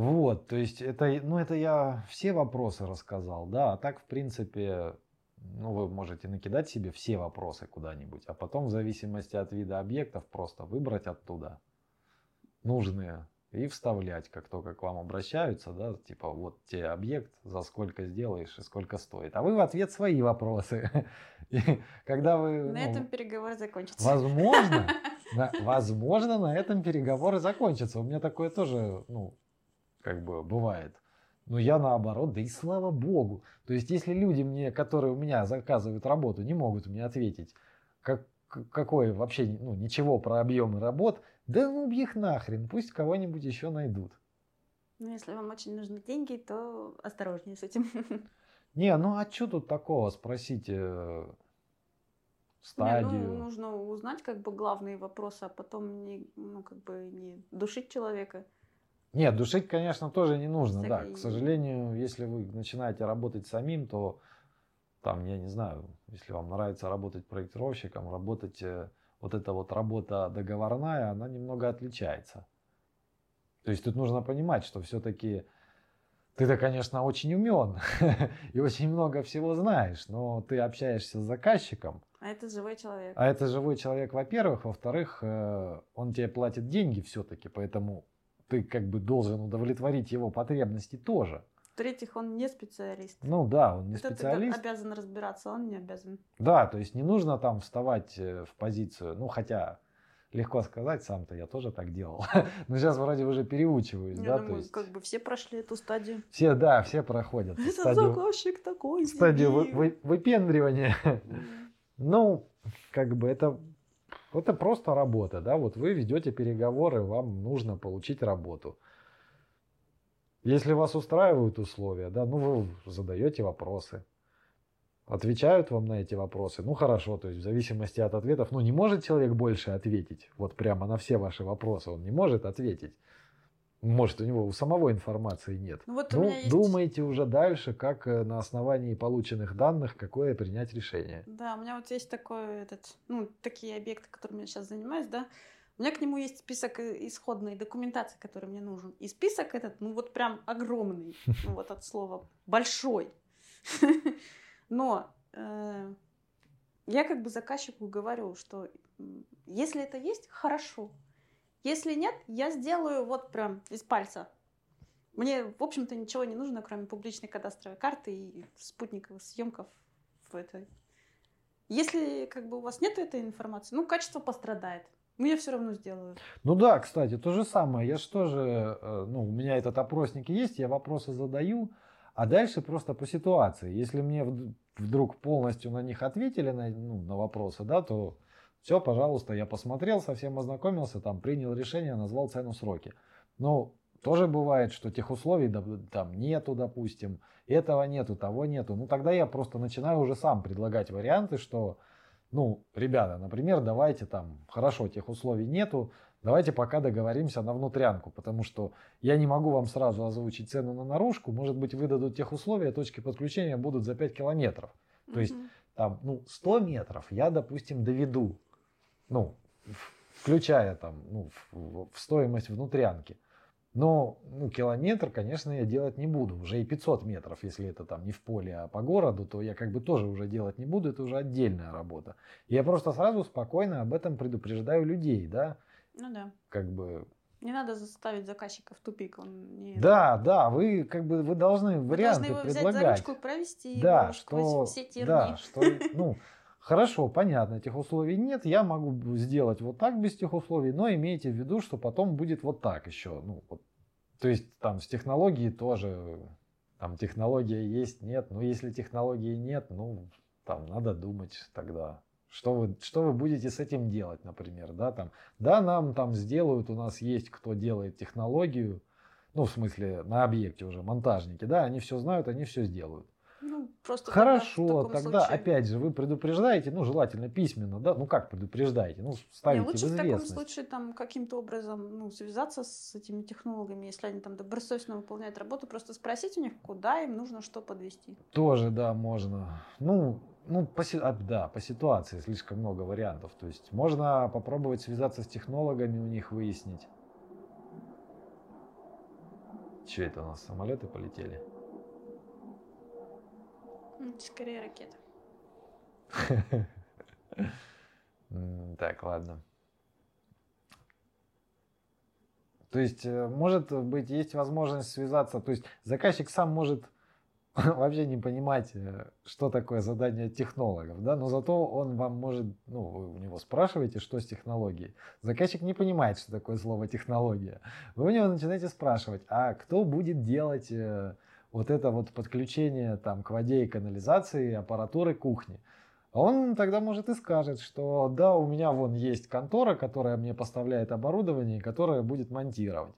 Вот, то есть это, ну это я все вопросы рассказал, да, а так в принципе, ну вы можете накидать себе все вопросы куда-нибудь, а потом в зависимости от вида объектов просто выбрать оттуда нужные и вставлять, как только к вам обращаются, да, типа вот тебе объект, за сколько сделаешь и сколько стоит. А вы в ответ свои вопросы. И когда вы... На ну, этом переговор закончится. Возможно, на- возможно, на этом переговоры закончатся. У меня такое тоже, ну, как бы бывает. Но я наоборот, да и слава богу. То есть, если люди мне, которые у меня заказывают работу, не могут мне ответить, как, к- какой вообще, ну, ничего про объемы работ, да ну их нахрен, пусть кого-нибудь еще найдут. Ну, если вам очень нужны деньги, то осторожнее с этим. Не, ну а что тут такого, спросите э, Не, стадию. ну, нужно узнать как бы главные вопросы, а потом не, ну, как бы не душить человека. Нет, душить, конечно, тоже не нужно, да. К сожалению, если вы начинаете работать самим, то там, я не знаю, если вам нравится работать проектировщиком, работать, э, вот эта вот работа договорная, она немного отличается. То есть тут нужно понимать, что все-таки ты-то, конечно, очень умен и очень много всего знаешь, но ты общаешься с заказчиком, А это живой человек. а это живой человек, во-первых. Во-вторых, э, он тебе платит деньги все-таки, поэтому ты как бы должен удовлетворить его потребности тоже. В-третьих, он не специалист. Ну да, он не Это специалист. ты обязан разбираться, он не обязан. Да, то есть не нужно там вставать э, в позицию, ну хотя легко сказать, сам-то я тоже так делал. Но сейчас вроде уже переучиваюсь, Я да, думаю, то есть как бы все прошли эту стадию. все, да, все проходят Этот стадию, заказчик такой стадию вы- вы- выпендривания. М. Ну, как бы это, это просто работа, да, вот вы ведете переговоры, вам нужно получить работу. Если вас устраивают условия, да, ну вы задаете вопросы, отвечают вам на эти вопросы, ну хорошо, то есть в зависимости от ответов, ну не может человек больше ответить, вот прямо на все ваши вопросы, он не может ответить. Может, у него у самого информации нет. Ну вот Ну, есть... думайте уже дальше, как э, на основании полученных данных, какое принять решение. Да, у меня вот есть такой этот, ну, такие объекты, которыми я сейчас занимаюсь, да. У меня к нему есть список э, исходной документации, который мне нужен. И список этот, ну, вот прям огромный, ну, вот от слова большой. Но э, я как бы заказчику говорю, что если это есть, хорошо. Если нет, я сделаю вот прям из пальца. Мне, в общем-то, ничего не нужно, кроме публичной кадастровой карты и спутниковых съемков в этой. Если как бы у вас нет этой информации, ну, качество пострадает. Ну, я все равно сделаю. Ну да, кстати, то же самое. Я же тоже, э, ну, у меня этот опросник есть, я вопросы задаю, а дальше просто по ситуации. Если мне вд- вдруг полностью на них ответили, на, ну, на вопросы, да, то все, пожалуйста, я посмотрел, совсем ознакомился, там, принял решение, назвал цену, сроки. Но тоже бывает, что тех условий там нету, допустим, этого нету, того нету. Ну, тогда я просто начинаю уже сам предлагать варианты, что, ну, ребята, например, давайте там, хорошо, тех условий нету, давайте пока договоримся на внутрянку, потому что я не могу вам сразу озвучить цену на наружку, может быть, выдадут тех условия, точки подключения будут за 5 километров. То есть там, ну, 100 метров я, допустим, доведу, ну, включая там, ну, в, стоимость внутрянки. Но, ну, километр, конечно, я делать не буду. Уже и 500 метров, если это там не в поле, а по городу, то я как бы тоже уже делать не буду. Это уже отдельная работа. Я просто сразу спокойно об этом предупреждаю людей, да, Ну да. как бы. Не надо заставить заказчика в тупик. Он не... Да, да, вы как бы вы должны Вы варианты должны его взять за предлагать. ручку и провести Да, его сквозь что, все тернии. да, что, ну, хорошо, понятно, этих условий нет, я могу сделать вот так без тех условий, но имейте в виду, что потом будет вот так еще, ну, вот, то есть там с технологией тоже, там технология есть, нет, но если технологии нет, ну, там надо думать тогда, что вы, что вы будете с этим делать, например, да, там, да, нам там сделают, у нас есть кто делает технологию, ну, в смысле, на объекте уже, монтажники, да, они все знают, они все сделают. Ну, просто Хорошо, тогда, тогда случае- опять же вы предупреждаете, ну желательно письменно, да, ну как предупреждаете, ну Не, ставите лучше в в таком случае там каким-то образом ну, связаться с этими технологами, если они там добросовестно выполняют работу, просто спросить у них, куда им нужно что подвести. Тоже, да, можно. Ну, ну по, а, да, по ситуации слишком много вариантов. То есть можно попробовать связаться с технологами, у них выяснить. Что это у нас, самолеты полетели? Скорее ракета. Так, ладно. То есть, э, может быть, есть возможность связаться, то есть заказчик сам может вообще не понимать, э, что такое задание технологов, да, но зато он вам может, ну, вы у него спрашиваете, что с технологией. Заказчик не понимает, что такое слово технология. Вы у него начинаете спрашивать, а кто будет делать э, вот это вот подключение там к воде и канализации аппаратуры кухни? Он тогда может и скажет, что да, у меня вон есть контора, которая мне поставляет оборудование, и которая будет монтировать.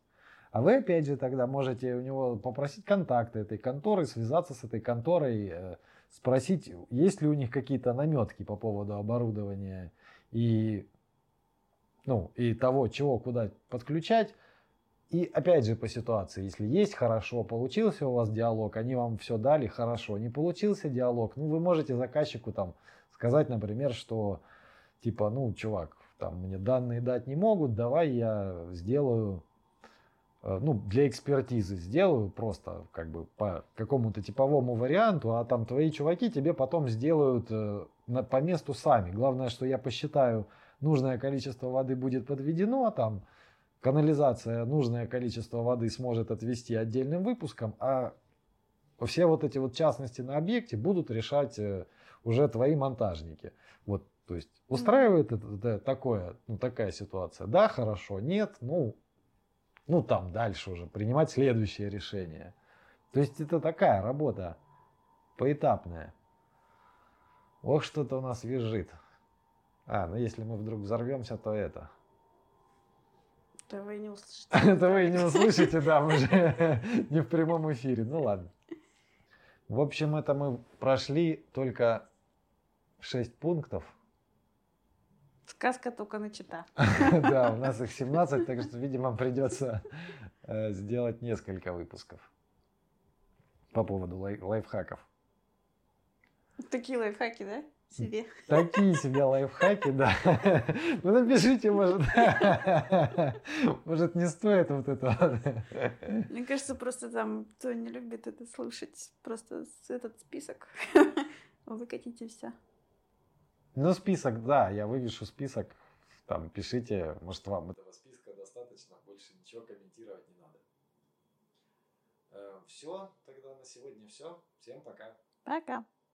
А вы опять же тогда можете у него попросить контакты этой конторы, связаться с этой конторой, э, спросить, есть ли у них какие-то наметки по поводу оборудования и, ну, и того, чего куда подключать. И опять же по ситуации, если есть хорошо, получился у вас диалог, они вам все дали хорошо, не получился диалог, ну вы можете заказчику там сказать, например, что типа, ну, чувак, там мне данные дать не могут, давай я сделаю, э, ну, для экспертизы сделаю просто как бы по какому-то типовому варианту, а там твои чуваки тебе потом сделают э, по месту сами. Главное, что я посчитаю, нужное количество воды будет подведено, а там канализация нужное количество воды сможет отвести отдельным выпуском, а все вот эти вот частности на объекте будут решать э, уже твои монтажники. Вот, то есть устраивает это, это такое, ну, такая ситуация. Да, хорошо, нет, ну, ну там дальше уже принимать следующее решение. То есть это такая работа поэтапная. Ох, что-то у нас визжит. А, ну если мы вдруг взорвемся, то это. То вы не услышите. Это вы не услышите, да, мы же не в прямом эфире. Ну ладно. В общем, это мы прошли только 6 пунктов. Сказка только начата. Да, у нас их 17, так что, видимо, придется э, сделать несколько выпусков по поводу лайфхаков. Такие лайфхаки, да? Себе. Такие себе лайфхаки, да. Ну напишите, может, может не стоит вот это. Мне кажется, просто там, кто не любит это слушать, просто этот список выкатите все. Ну, список, да, я вывешу список. Там пишите, может, вам этого списка достаточно, больше ничего комментировать не надо. Э, все, тогда на сегодня все. Всем пока. Пока.